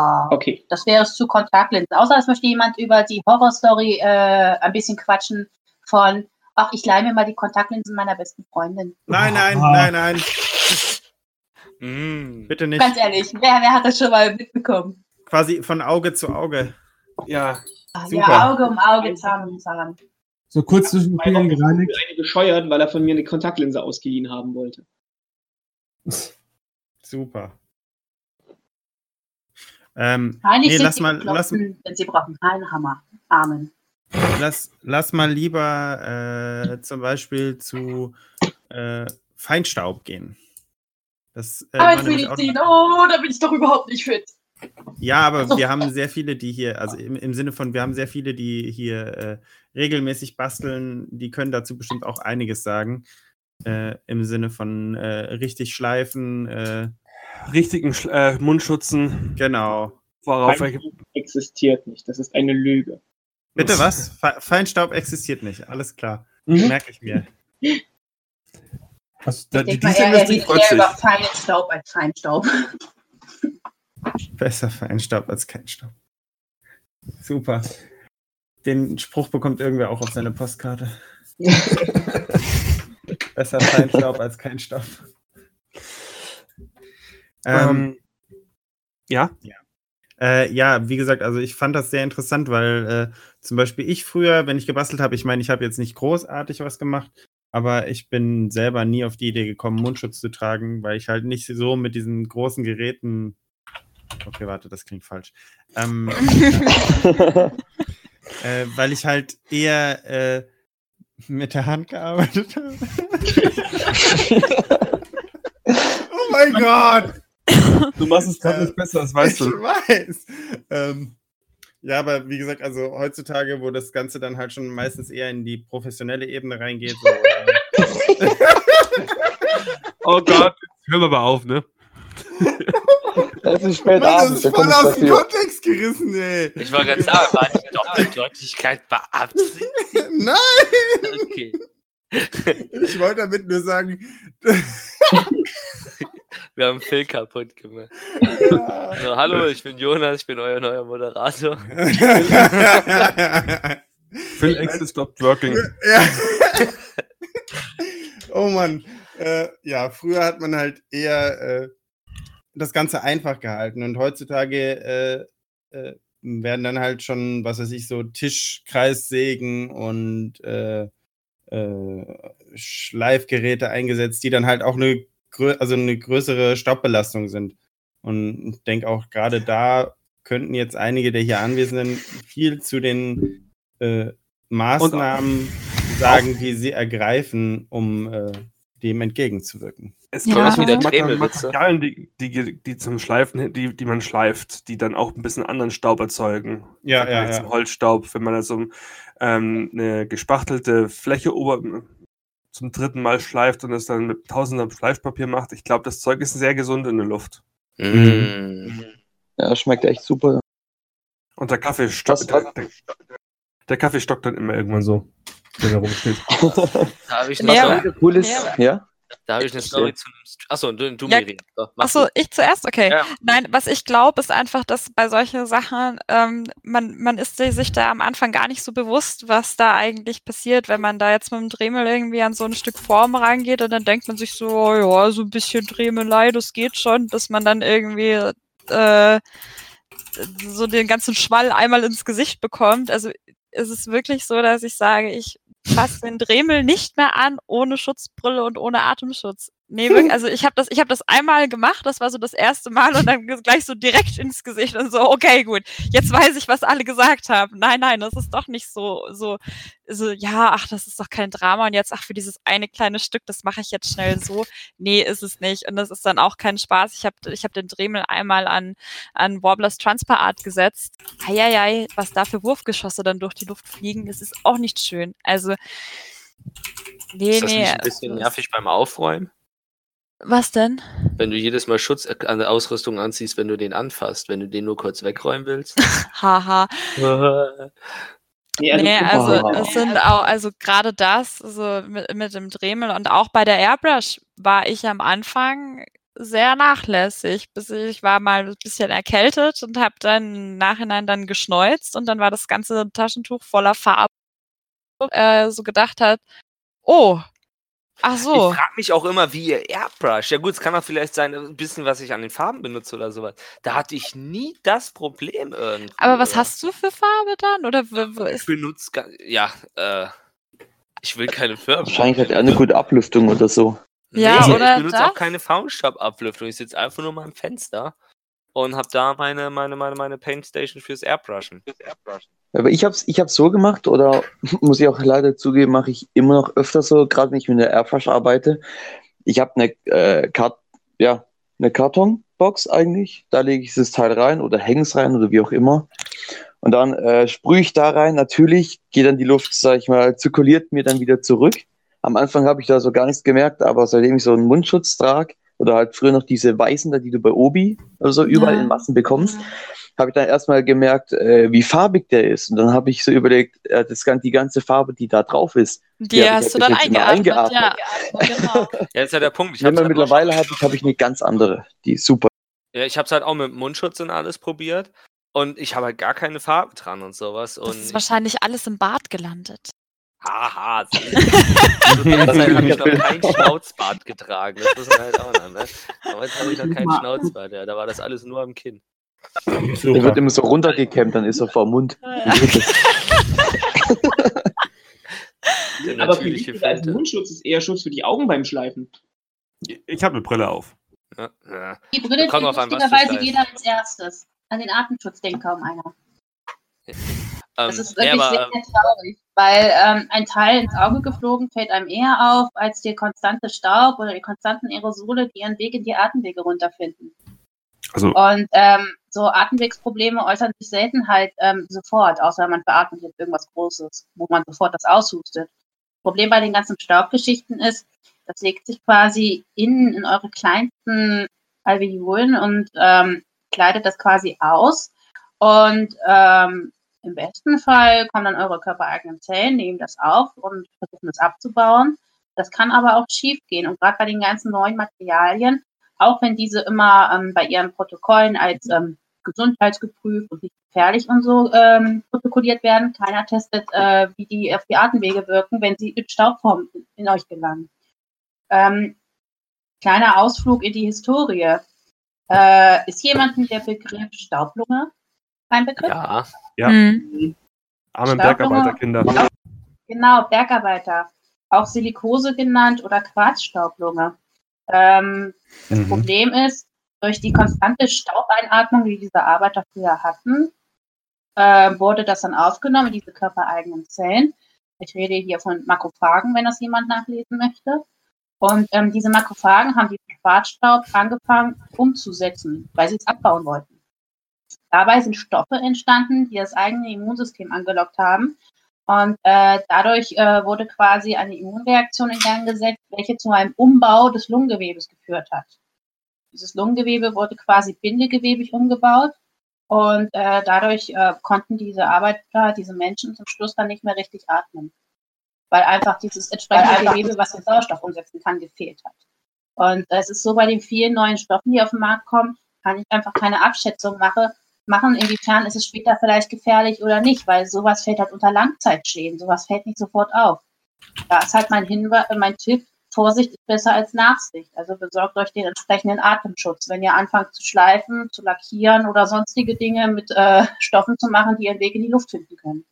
Ah, Okay. Das wäre es zu Kontaktlinsen. Außer es möchte jemand über die Horrorstory äh, ein bisschen quatschen von, ach, ich leih mir mal die Kontaktlinsen meiner besten Freundin. Nein, nein, Ah. nein, nein. Mm. Bitte nicht. Ganz ehrlich, wer, wer hat das schon mal mitbekommen? Quasi von Auge zu Auge. Ja, Ah, Super. Ja, Auge um Auge, Zahn um Zahn. so kurz zwischen den Fingern gereinigt. Eine bescheuert, weil er von mir eine Kontaktlinse ausgeliehen haben wollte. [LAUGHS] Super. Ähm, Eigentlich nee, sind lass sie mal, lass, wenn sie brauchen keinen Hammer. Amen. lass, lass mal lieber äh, zum Beispiel zu äh, Feinstaub gehen. Das, äh, war nämlich auch- Arbeitsmedizin, oh, da bin ich doch überhaupt nicht fit. Ja, aber So. wir haben sehr viele, die hier, also im, im Sinne von, wir haben sehr viele, die hier äh, regelmäßig basteln, die können dazu bestimmt auch einiges sagen. Äh, Im Sinne von äh, richtig schleifen, äh, Richtigen Sch äh, Mundschutzen, genau. worauf Feinstaub existiert nicht. Das ist eine Lüge. Bitte was? Fe Feinstaub existiert nicht, alles klar. Mhm. Merke ich mir. Also, da, Ich die, denke mal, diese er, er sich. über feinen Staub als Feinstaub. Besser Feinstaub als kein Staub. Super. Den Spruch bekommt irgendwer auch auf seine Postkarte. [LAUGHS] Besser Feinstaub als kein Staub. Ähm, Ähm, ja, Äh, ja, wie gesagt, also ich fand das sehr interessant, weil äh, zum Beispiel ich früher, wenn ich gebastelt habe, ich meine, ich habe jetzt nicht großartig was gemacht, aber ich bin selber nie auf die Idee gekommen, Mundschutz zu tragen, weil ich halt nicht so mit diesen großen Geräten. Okay, warte, das klingt falsch. Ähm, [LAUGHS] äh, weil ich halt eher äh, mit der Hand gearbeitet habe. [LAUGHS] oh mein Gott! du machst es gerade Äh, nicht besser, das weißt [LAUGHS] ich du. weiß. Ähm, ja, aber wie gesagt, also heutzutage, wo das Ganze dann halt schon meistens eher in die professionelle Ebene reingeht. So, äh, Oh Gott, hören wir mal auf, ne? Es ist spät Mann, das abends, ist wir voll aus dem. Kontext gerissen, ey. Ich wollte gerade sagen, war die Doppeldeutigkeit beabsichtigt? [LAUGHS] Nein! Okay. Ich wollte damit nur sagen. [LAUGHS] Wir haben Phil kaputt gemacht. ja. So, hallo, ich bin Jonas, ich bin euer neuer Moderator. [LAUGHS] Phil Access stopped working. ja. oh Mann. Äh, ja, früher hat man halt eher äh, das Ganze einfach gehalten und heutzutage äh, äh, werden dann halt schon, was weiß ich, so Tischkreissägen und äh, äh, Schleifgeräte eingesetzt, die dann halt auch eine, also eine größere Staubbelastung sind. Und ich denke auch gerade da könnten jetzt einige der hier Anwesenden viel zu den äh, Maßnahmen sagen, die sie ergreifen, um äh, dem entgegenzuwirken. Es Ja. gibt Das ist wieder. Materialien, die, die, die zum Schleifen, die, die man schleift, die dann auch ein bisschen anderen Staub erzeugen. Ja, ja, ja. Zum Holzstaub, wenn man also ähm, eine gespachtelte Fläche ober zum dritten Mal schleift und es dann mit tausendem Fleischpapier macht. Ich glaube, das Zeug ist sehr gesund in der Luft. Mm. Ja, schmeckt echt super. Und der Kaffee stockt. Der, der, der Kaffee stockt dann immer irgendwann so, wenn er rumsteht. [LAUGHS] Da habe ich, Nee, eine aber- Story- cool ist, Ja. ja? Da hab ich eine Story zu einem. St- Achso, du, du Ja. Miriam. So, Achso, ich zuerst? Okay. Ja. Nein, was ich glaube, ist einfach, dass bei solchen Sachen, ähm, man, man ist sich da am Anfang gar nicht so bewusst, was da eigentlich passiert, wenn man da jetzt mit dem Dremel irgendwie an so ein Stück Form rangeht und dann denkt man sich so, oh ja, so ein bisschen Dremelei, das geht schon, dass man dann irgendwie äh, so den ganzen Schwall einmal ins Gesicht bekommt. Also es ist wirklich so, dass ich sage, ich fasse den Dremel nicht mehr an ohne Schutzbrille und ohne Atemschutz. Nee, wirklich, also ich habe das, ich habe das einmal gemacht, das war so das erste Mal und dann gleich so direkt ins Gesicht und so, okay, gut, jetzt weiß ich, was alle gesagt haben. Nein, nein, das ist doch nicht so, so, so, ja, ach, das ist doch kein Drama und jetzt, ach, für dieses eine kleine Stück, das mache ich jetzt schnell so. Nee, ist es nicht. Und das ist dann auch kein Spaß. Ich habe ich hab den Dremel einmal an, an Warblers Transfer Art gesetzt. Eieiei, was da für Wurfgeschosse dann durch die Luft fliegen, das ist auch nicht schön. Also, nee, Ist das nee. nicht ein bisschen also, nervig beim Aufräumen? Was denn? Wenn du jedes Mal Schutz an der Ausrüstung anziehst, wenn du den anfasst, wenn du den nur kurz wegräumen willst. [LAUGHS] Haha. [LAUGHS] Nee, also, nee, also es sind auch, also gerade das, also mit, mit dem Dremel und auch bei der Airbrush war ich am Anfang sehr nachlässig, bis ich, ich war mal ein bisschen erkältet und habe dann im Nachhinein dann geschneuzt und dann war das ganze Taschentuch voller Farbe, äh, so gedacht hat, oh, ach so. Ich frage mich auch immer, wie ihr Airbrush. Ja gut, es kann auch vielleicht sein, ein bisschen, was ich an den Farben benutze oder sowas. Da hatte ich nie das Problem irgendwie. Aber was hast du für Farbe dann? Oder Ich benutze, ga- ja, äh, ich will keine Firmen. Wahrscheinlich hat er eine gute Ablüftung oder so. Ja, nee, oder ich benutze das? auch keine Faunstabablüftung. Ich sitze einfach nur mal am Fenster und habe da meine, meine, meine, meine Paintstation fürs Airbrushen. Aber ich hab's, ich hab's so gemacht, oder [LAUGHS] muss ich auch leider zugeben, mache ich immer noch öfter so, gerade wenn ich mit der Airfrush arbeite. Ich habe eine, äh, Kart ja, eine Kartonbox eigentlich, da lege ich das Teil rein oder hänge es rein oder wie auch immer. Und dann äh, sprühe ich da rein. Natürlich geht dann die Luft, sag ich mal, zirkuliert mir dann wieder zurück. Am Anfang habe ich da so gar nichts gemerkt, aber seitdem ich so einen Mundschutz trage oder halt früher noch diese weißen, da, die du bei Obi oder so überall Ja. in Massen bekommst, habe ich dann erstmal gemerkt, äh, wie farbig der ist. Und dann habe ich so überlegt, äh, das, die ganze Farbe, die da drauf ist, die ich hast du halt dann bis jetzt immer eingeatmet, ja. eingeatmet. Genau. [LAUGHS] Ja, ist ja der Punkt. Ich wenn man halt mittlerweile hat, habe ich eine ganz andere, die ist super. Ja, ich habe es halt auch mit Mundschutz und alles probiert. Und ich habe halt gar keine Farbe dran und sowas. Das Und ist wahrscheinlich alles im Bad gelandet. Haha, zu der Zeit habe ich [LAUGHS] noch kein Schnauzbart getragen. Das muss man halt auch noch, ne? Aber jetzt habe ich noch keinen Schnauzbart, ja. Da war das alles nur am Kinn. Der wird Super. immer so runtergekämmt, dann ist er vor dem Mund. [LAUGHS] [LAUGHS] Aber viel natürliche wichtiger als Filter. Mundschutz ist eher Schutz für die Augen beim Schleifen. Ich habe eine Brille auf. Ja, ja. Die Brille Kommt trägt lustigerweise jeder als erstes. An den Atemschutz denkt kaum einer. Das Ähm, ist nee, wirklich aber, sehr, sehr traurig, weil ähm, ein Teil ins Auge geflogen fällt einem eher auf, als der konstante Staub oder die konstanten Aerosole, die ihren Weg in die Atemwege runterfinden. Also, Und ähm, so Atemwegsprobleme äußern sich selten halt ähm, sofort, außer man veratmet jetzt irgendwas Großes, wo man sofort das aushustet. Problem bei den ganzen Staubgeschichten ist, das legt sich quasi innen in eure kleinsten Alveolen und ähm, kleidet das quasi aus. Und ähm, im besten Fall kommen dann eure körpereigenen Zellen, nehmen das auf und versuchen das abzubauen. Das kann aber auch schief gehen. Und gerade bei den ganzen neuen Materialien, auch wenn diese immer ähm, bei ihren Protokollen als ähm, gesundheitsgeprüft und nicht gefährlich und so ähm, protokolliert werden, keiner testet, äh, wie die auf die Atemwege wirken, wenn sie in Staubform in, in euch gelangen. Ähm, kleiner Ausflug in die Historie. Äh, ist jemandem der Begriff Staublunge ein Begriff? ja, Ja. Hm. arme Staublunge- Bergarbeiterkinder. Genau, Bergarbeiter. Auch Silikose genannt oder Quarzstaublunge. Ähm, das Mhm. Problem ist, durch die konstante Staubeinatmung, die diese Arbeiter früher hatten, äh, wurde das dann aufgenommen, diese körpereigenen Zellen. Ich rede hier von Makrophagen, wenn das jemand nachlesen möchte. Und ähm, diese Makrophagen haben den Schwarzstaub angefangen umzusetzen, weil sie es abbauen wollten. Dabei sind Stoffe entstanden, die das eigene Immunsystem angelockt haben. Und äh, dadurch äh, wurde quasi eine Immunreaktion in Gang gesetzt, welche zu einem Umbau des Lungengewebes geführt hat. Dieses Lungengewebe wurde quasi bindegewebig umgebaut und äh, dadurch äh, konnten diese Arbeiter, diese Menschen zum Schluss dann nicht mehr richtig atmen. Weil einfach dieses entsprechende Gewebe, was den Sauerstoff umsetzen kann, gefehlt hat. Und es ist so bei den vielen neuen Stoffen, die auf den Markt kommen, kann ich einfach keine Abschätzung mache, machen, inwiefern ist es später vielleicht gefährlich oder nicht, weil sowas fällt halt unter Langzeitschäden, sowas fällt nicht sofort auf. Da ist halt mein Hinweis, mein Tipp, Vorsicht ist besser als Nachsicht. Also besorgt euch den entsprechenden Atemschutz. Wenn ihr anfangt zu schleifen, zu lackieren oder sonstige Dinge mit äh, Stoffen zu machen, die ihren Weg in die Luft finden können.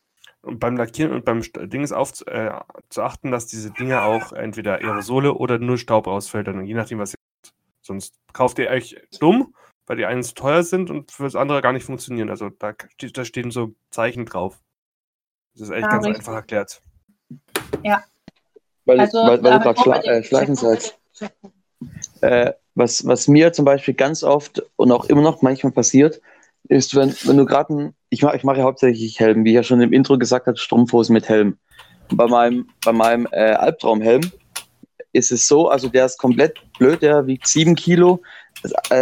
Und beim Lackieren und beim Ding ist auf äh, zu achten, dass diese Dinge auch entweder Aerosole oder nur Staub rausfällt, je nachdem, was ihr habt. Sonst kauft ihr euch dumm, weil die einen zu teuer sind und für das andere gar nicht funktionieren. Also da, da stehen so Zeichen drauf. Das ist echt ja, ganz richtig. einfach erklärt. Ja, weil, also, weil, weil du gerade schla äh, Schleifen sagst. Äh, was, was mir zum Beispiel ganz oft und auch immer noch manchmal passiert, ist, wenn, wenn du gerade ich mache ich mach ja hauptsächlich Helm, wie ich ja schon im Intro gesagt habe, Strumpfhosen mit Helm. Bei meinem, bei meinem äh, Albtraumhelm ist es so, also der ist komplett blöd, der wiegt sieben Kilo, äh,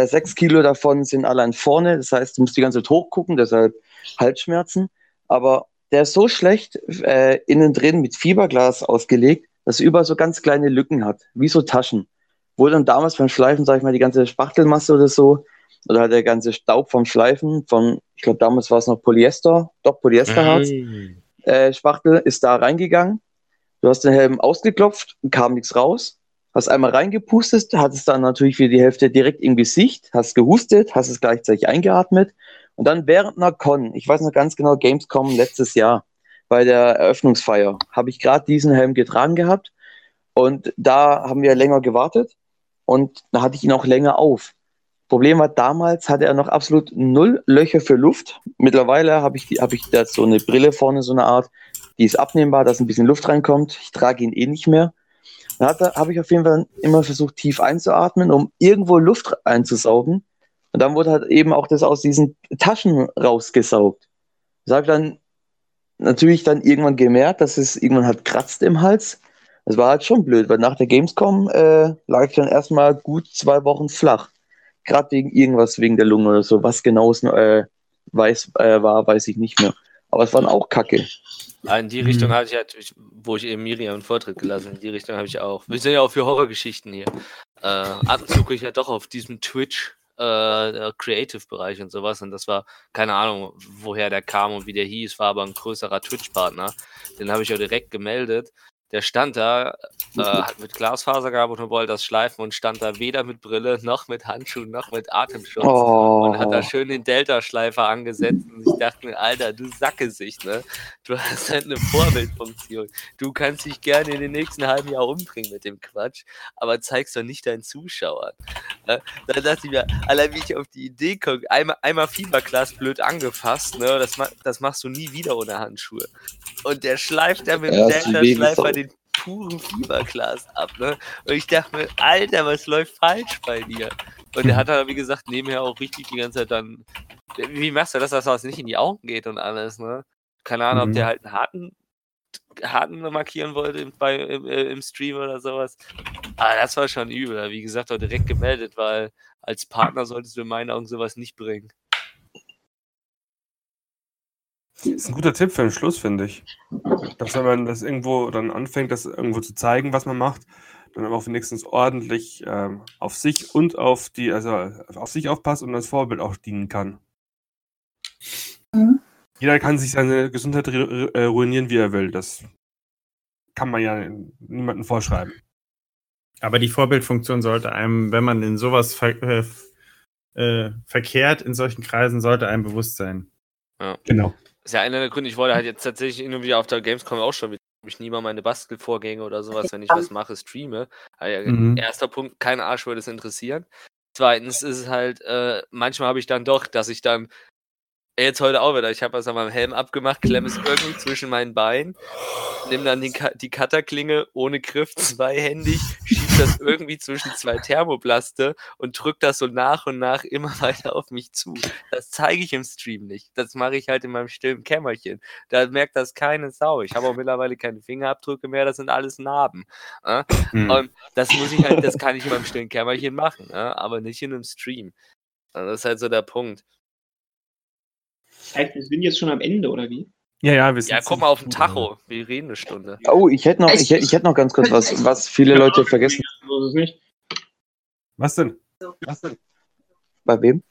sechs Kilo davon sind allein vorne, das heißt, du musst die ganze Zeit hochgucken, deshalb Halsschmerzen. Aber der ist so schlecht äh, innen drin mit Fiberglas ausgelegt, das überall so ganz kleine Lücken hat, wie so Taschen. Wo dann damals beim Schleifen, sag ich mal, die ganze Spachtelmasse oder so, oder halt der ganze Staub vom Schleifen, von, ich glaube, damals war es noch Polyester, doch Polyesterharz, mhm. äh, Spachtel ist da reingegangen. Du hast den Helm ausgeklopft, kam nichts raus, hast einmal reingepustet, hattest dann natürlich wieder die Hälfte direkt im Gesicht, hast gehustet, hast es gleichzeitig eingeatmet und dann während einer Con, ich weiß noch ganz genau, Gamescom letztes Jahr, bei der Eröffnungsfeier habe ich gerade diesen Helm getragen gehabt und da haben wir länger gewartet und da hatte ich ihn auch länger auf. Problem war, damals hatte er noch absolut null Löcher für Luft. Mittlerweile habe ich, hab ich da so eine Brille vorne, so eine Art, die ist abnehmbar, dass ein bisschen Luft reinkommt. Ich trage ihn eh nicht mehr. Da habe ich auf jeden Fall immer versucht, tief einzuatmen, um irgendwo Luft einzusaugen. Und dann wurde halt eben auch das aus diesen Taschen rausgesaugt. Ich sage dann, natürlich dann irgendwann gemerkt, dass es irgendwann halt kratzt im Hals. Das war halt schon blöd, weil nach der Gamescom äh, lag ich dann erstmal gut zwei Wochen flach. Gerade wegen irgendwas, wegen der Lunge oder so. Was genau es äh, weiß, äh, war, weiß ich nicht mehr. Aber es waren auch Kacke. Ah, in die Richtung mhm. hatte ich halt, wo ich eben Miriam einen Vortritt gelassen in die Richtung habe ich auch. Wir sind ja auch für Horrorgeschichten hier. Äh, ab und zu gucke ich ja doch auf diesem Twitch äh, Creative-Bereich und sowas. Und das war, keine Ahnung, woher der kam und wie der hieß, war aber ein größerer Twitch-Partner. Den habe ich auch direkt gemeldet der stand da, äh, hat mit Glasfaser gearbeitet und wollte das schleifen und stand da weder mit Brille noch mit Handschuhen noch mit Atemschutz oh. und hat da oh. schön den Delta-Schleifer angesetzt und ich dachte mir, Alter, du Sackesicht, ne? Du hast halt eine Vorbildfunktion. Du kannst dich gerne in den nächsten halben Jahr umbringen mit dem Quatsch, aber zeigst doch nicht deinen Zuschauern. Ne? Da dachte ich mir, allein wie ich auf die Idee komme, einmal, einmal Fieberglas blöd angefasst, ne? Das, das machst du nie wieder ohne Handschuhe. Und der schleift da mit dem Delta-Schleifer puren Fieberglas ab, ne? Und ich dachte mir, Alter, was läuft falsch bei dir? Und er hat dann, wie gesagt, nebenher auch richtig die ganze Zeit dann. Wie machst du das, dass das nicht in die Augen geht und alles, ne? Keine Ahnung, mhm. ob der halt einen harten, harten markieren wollte bei, im, äh, im Stream oder sowas. Aber das war schon übel. Wie gesagt, auch direkt gemeldet, weil als Partner solltest du in meinen Augen sowas nicht bringen. Das ist ein guter Tipp für den Schluss, finde ich. Dass wenn man das irgendwo dann anfängt, das irgendwo zu zeigen, was man macht, dann aber auch wenigstens ordentlich ähm, auf sich und auf die, also auf sich aufpasst und als Vorbild auch dienen kann. Mhm. Jeder kann sich seine Gesundheit äh, ruinieren, wie er will. Das kann man ja niemandem vorschreiben. Aber die Vorbildfunktion sollte einem, wenn man in sowas ver äh, äh, verkehrt, in solchen Kreisen, sollte einem bewusst sein. Ja. Genau ist ja einer der Gründe, ich wollte halt jetzt tatsächlich immer wieder auf der Gamescom auch schon mit ich nie mal meine Bastelvorgänge oder sowas, wenn ich was mache, streame. Also, mhm. Erster Punkt, kein Arsch würde es interessieren. Zweitens ist es halt, äh, manchmal habe ich dann doch, dass ich dann Jetzt heute auch wieder. Ich habe was an meinem Helm abgemacht, klemme es irgendwie zwischen meinen Beinen, nehme dann die, Ka die Cutterklinge ohne Griff zweihändig, [LAUGHS] schiebe das irgendwie zwischen zwei Thermoplaste und drücke das so nach und nach immer [LAUGHS] weiter auf mich zu. Das zeige ich im Stream nicht. Das mache ich halt in meinem stillen Kämmerchen. Da merkt das keine Sau. Ich habe auch mittlerweile keine Fingerabdrücke mehr, das sind alles Narben. Äh? Hm. Und das muss ich halt, das kann ich in meinem stillen Kämmerchen machen, äh? aber nicht in einem Stream. Also das ist halt so der Punkt. Das heißt, wir sind jetzt schon am Ende, oder wie? Ja, ja, wir sind Ja, guck mal auf den Tacho. Wir reden eine Stunde. Oh, ich hätte noch, ich, ich hätte noch ganz kurz was, was viele Leute vergessen. So ist es nicht. Was denn? Bei wem?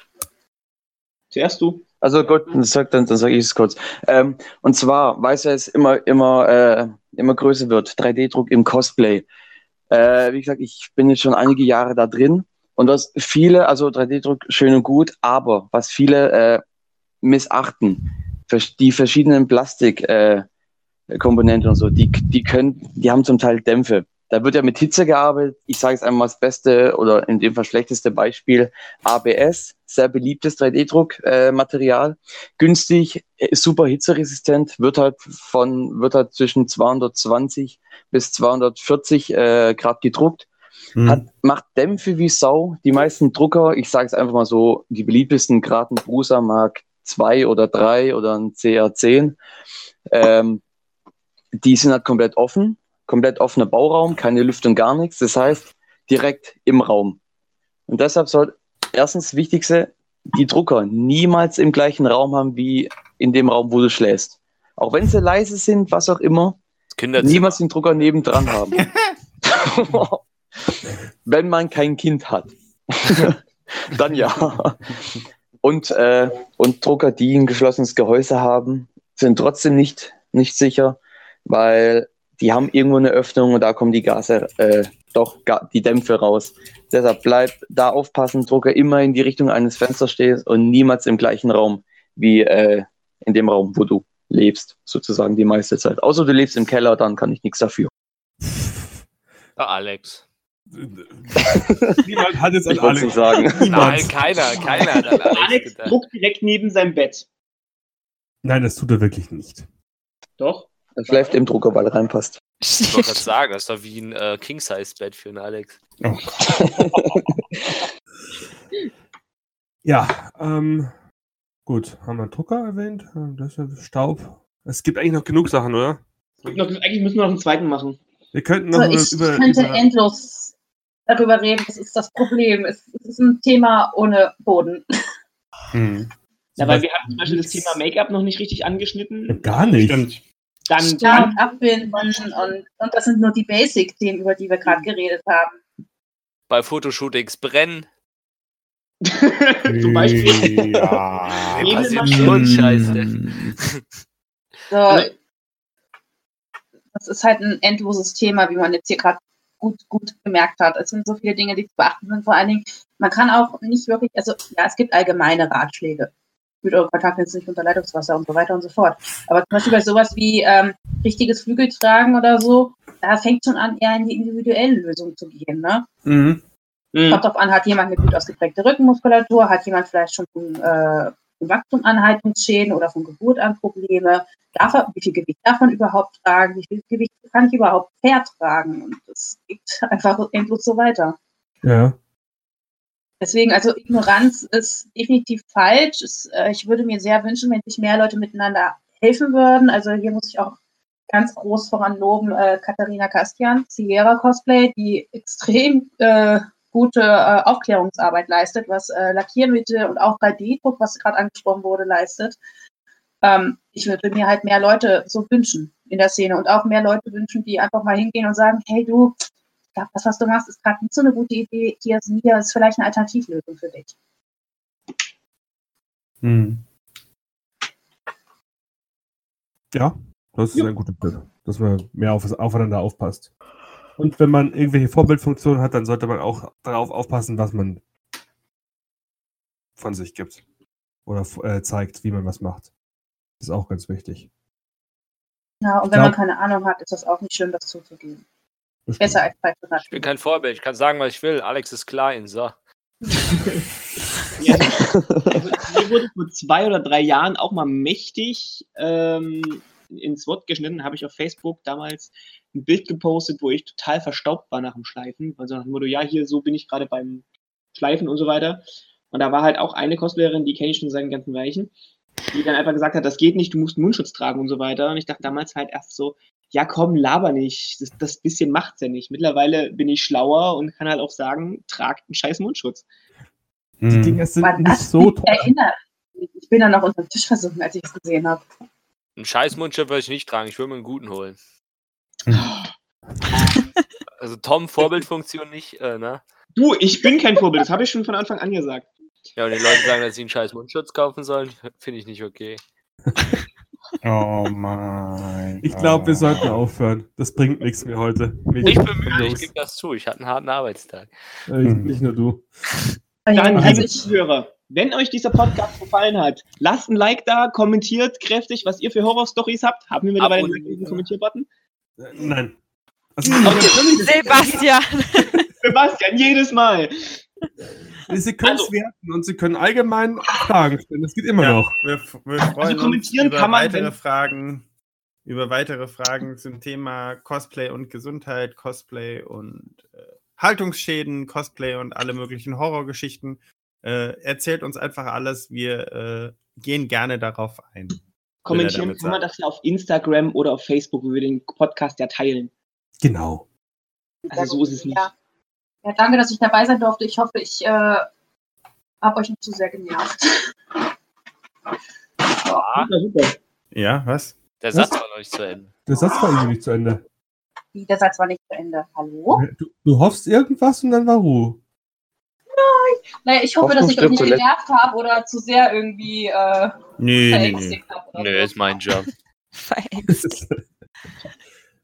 Zuerst du. Also gut, dann sag, dann, dann sage ich es kurz. Ähm, und zwar, weiß er, es immer, immer, äh, immer größer wird, 3D-Druck im Cosplay. Äh, wie gesagt, ich bin jetzt schon einige Jahre da drin und was viele, also 3D-Druck schön und gut, aber was viele äh, missachten, die verschiedenen Plastikkomponenten äh, und so, die, die können, die haben zum Teil Dämpfe. Da wird ja mit Hitze gearbeitet. Ich sage jetzt einmal das beste oder in dem Fall schlechteste Beispiel ABS, sehr beliebtes 3D-Druckmaterial, günstig, ist super hitzeresistent, wird halt von wird halt zwischen 220 bis 240 äh, Grad gedruckt, Hm. hat, macht Dämpfe wie Sau. Die meisten Drucker, ich sage es einfach mal so, die beliebtesten gerade ein Prusa Mark 2 oder 3 oder ein CR10, ähm, die sind halt komplett offen, komplett offener Bauraum, keine Lüftung, gar nichts. Das heißt, direkt im Raum. Und deshalb soll erstens Wichtigste, die Drucker niemals im gleichen Raum haben wie in dem Raum, wo du schläfst. Auch wenn sie leise sind, was auch immer, niemals den Drucker nebendran haben. [LAUGHS] wenn man kein Kind hat. [LAUGHS] Dann ja. Und, äh, und Drucker, die ein geschlossenes Gehäuse haben, sind trotzdem nicht, nicht sicher, weil die haben irgendwo eine Öffnung und da kommen die Gase, äh, doch ga, die Dämpfe raus. Deshalb bleibt da aufpassen, Drucker immer in die Richtung eines Fensters stehst und niemals im gleichen Raum wie äh, in dem Raum, wo du lebst, sozusagen die meiste Zeit. Außer du lebst im Keller, dann kann ich nichts dafür. Ah, Alex. Niemand hat jetzt [LAUGHS] an alle. nicht sagen. Nein, keiner, keiner hat an Alex Alex druckt direkt neben seinem Bett. Nein, das tut er wirklich nicht. Doch. Schläft im Drucker, weil er reinpasst. Ich wollte gerade [LAUGHS] sagen, das ist doch wie ein äh, King-Size-Bett für einen Alex. [LAUGHS] Ja, ähm, gut, haben wir Drucker erwähnt, äh, das ist Staub. Es gibt eigentlich noch genug Sachen, oder? Noch, eigentlich müssen wir noch einen zweiten machen. Wir könnten noch Also ich über, könnte über endlos darüber reden, das ist das Problem. Es, es ist ein Thema ohne Boden. hm. Ja, weil wir haben zum Beispiel das Thema Make-up noch nicht richtig Ja, angeschnitten. gar nicht. Stimmt. Dann, Ja, und abbinden und, und das sind nur die Basic-Themen, über die wir gerade geredet haben. Bei Fotoshootings brennen. zum Beispiel. Ja. [LAUGHS] Schon Scheiße. [LAUGHS] So, das ist halt ein endloses Thema, wie man jetzt hier gerade gut, gut gemerkt hat. Es sind so viele Dinge, die zu beachten sind. Vor allen Dingen, man kann auch nicht wirklich, also ja, es gibt allgemeine Ratschläge. Mit eure Kontaktlinsen nicht unter Leitungswasser und so weiter und so fort. Aber zum Beispiel bei sowas wie ähm, richtiges Flügeltragen oder so, da fängt schon an, eher in die individuellen Lösungen zu gehen. Ne? Mhm. Hm. Kommt drauf an, hat jemand eine gut ausgeprägte Rückenmuskulatur, hat jemand vielleicht schon von, äh, von Wachstumanhaltungsschäden oder von Geburt an Probleme, darf er, wie viel Gewicht darf man überhaupt tragen, wie viel Gewicht kann ich überhaupt vertragen und es geht [LAUGHS] einfach endlos so weiter. Ja. Deswegen, also Ignoranz ist definitiv falsch. Es, äh, ich würde mir sehr wünschen, wenn sich mehr Leute miteinander helfen würden. Also hier muss ich auch ganz groß voran loben äh, Katharina Kastian, Sierra Cosplay, die extrem äh, gute äh, Aufklärungsarbeit leistet, was äh, Lackiermittel und auch 3D-Druck, was gerade angesprochen wurde, leistet. Ähm, ich würde mir halt mehr Leute so wünschen in der Szene und auch mehr Leute wünschen, die einfach mal hingehen und sagen, hey du, ich glaube, das, was du machst, ist gerade nicht so eine gute Idee. Hier ist, hier ist vielleicht eine Alternativlösung für dich. Hm. Ja, das ist Ja. ein guter Tipp, dass man mehr auf, aufeinander aufpasst. Und wenn man irgendwelche Vorbildfunktionen hat, dann sollte man auch darauf aufpassen, was man von sich gibt. Oder äh, zeigt, wie man was macht. Das ist auch ganz wichtig. Ja, und wenn Ja. man keine Ahnung hat, ist das auch nicht schön, das zuzugeben. Das [LAUGHS] Besser als bei Ich bin kein Vorbild. Ich kann sagen, was ich will. Alex ist klein. So. Ja, mir wurde vor zwei oder drei Jahren auch mal mächtig ähm, ins Wort geschnitten, habe ich auf Facebook damals ein Bild gepostet, wo ich total verstaubt war nach dem Schleifen. Also nach dem Motto, ja, hier so bin ich gerade beim Schleifen und so weiter. Und da war halt auch eine Cosplayerin, die kenne ich schon seit den ganzen Weichen, die dann einfach gesagt hat, das geht nicht, du musst einen Mundschutz tragen und so weiter. Und ich dachte damals halt erst so, ja komm, laber nicht, das, das bisschen macht's ja nicht. Mittlerweile bin ich schlauer und kann halt auch sagen, trag einen scheiß Mundschutz. Die Hm. Dinger sind War nicht so teuer. erinnert. Ich bin dann noch unter den Tisch versunken, als ich es gesehen habe. Einen scheiß Mundschutz würde ich nicht tragen, ich würde mir einen guten holen. [LAUGHS] Also Tom, Vorbildfunktion nicht, äh, ne? Du, ich bin kein Vorbild, das habe ich schon von Anfang an gesagt. Ja, und die Leute sagen, dass sie einen scheiß Mundschutz kaufen sollen, finde ich nicht okay. [LAUGHS] Oh mein. Ich glaube, wir sollten aufhören. Das bringt nichts mehr heute. Mit Ich bin müde, ich gebe das zu, ich hatte einen harten Arbeitstag. Äh, Nicht nur du. Dann, Also liebe ich, Zuhörer, wenn euch dieser Podcast gefallen hat, lasst ein Like da, kommentiert kräftig, was ihr für Horror-Stories habt. Haben wir mittlerweile einen Kommentierbutton? Nein. Also, Sebastian. [LAUGHS] Sebastian, jedes Mal. Sie können es Also- werten und Sie können allgemein Fragen stellen. Das geht immer Ja, noch. wir, wir freuen uns kommentieren über kann man, weitere wenn- Fragen, über weitere Fragen zum Thema Cosplay und Gesundheit, Cosplay und äh, Haltungsschäden, Cosplay und alle möglichen Horrorgeschichten. Äh, erzählt uns einfach alles. Wir äh, gehen gerne darauf ein. Kommentieren kann man das ja auf Instagram oder auf Facebook, wo wir den Podcast ja teilen. Genau. Also so ist es nicht. Ja. Ja, danke, dass ich dabei sein durfte. Ich hoffe, ich äh, habe euch nicht zu sehr genervt. Ja, was? der Satz war noch nicht zu Ende. Der Satz war irgendwie nicht zu Ende. Wie, Der Satz war nicht zu Ende. Hallo? Du, du hoffst irgendwas und dann war Ruhe. Naja, ich hoffe, dass ich euch Hoffnung nicht genervt habe oder zu sehr irgendwie äh, Nee, nee, nee. verängstigt habe. oder Nö, so. ist mein Job. [LAUGHS] Verängstigt. [LAUGHS]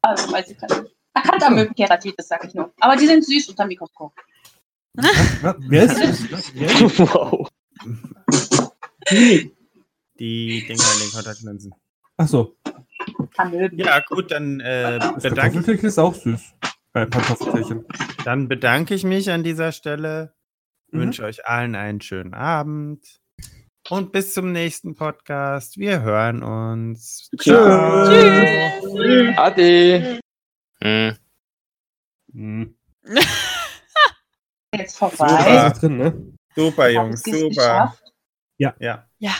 Also, weiß ich gar nicht. Erkannter Keratitis, sag ich nur. Aber die sind süß unter dem Mikroskop. Wer ist [LAUGHS] das? Wer? wow. Die Dinger in den Kontaktlinsen. Achso, Amöben. Ja, gut, dann, äh, das bedanke, Kartoffeltierchen ist auch süß. Äh, Pantoffeltierchen. dann bedanke ich mich an dieser Stelle. Mhm. Wünsche euch allen einen schönen Abend. Und bis zum nächsten Podcast. Wir hören uns. Tschüss. Ciao. Ade. Hm. Hm. Jetzt Super. vorbei. Ist drin, ne? Super, Jungs, super. geschafft? Ja. Ja.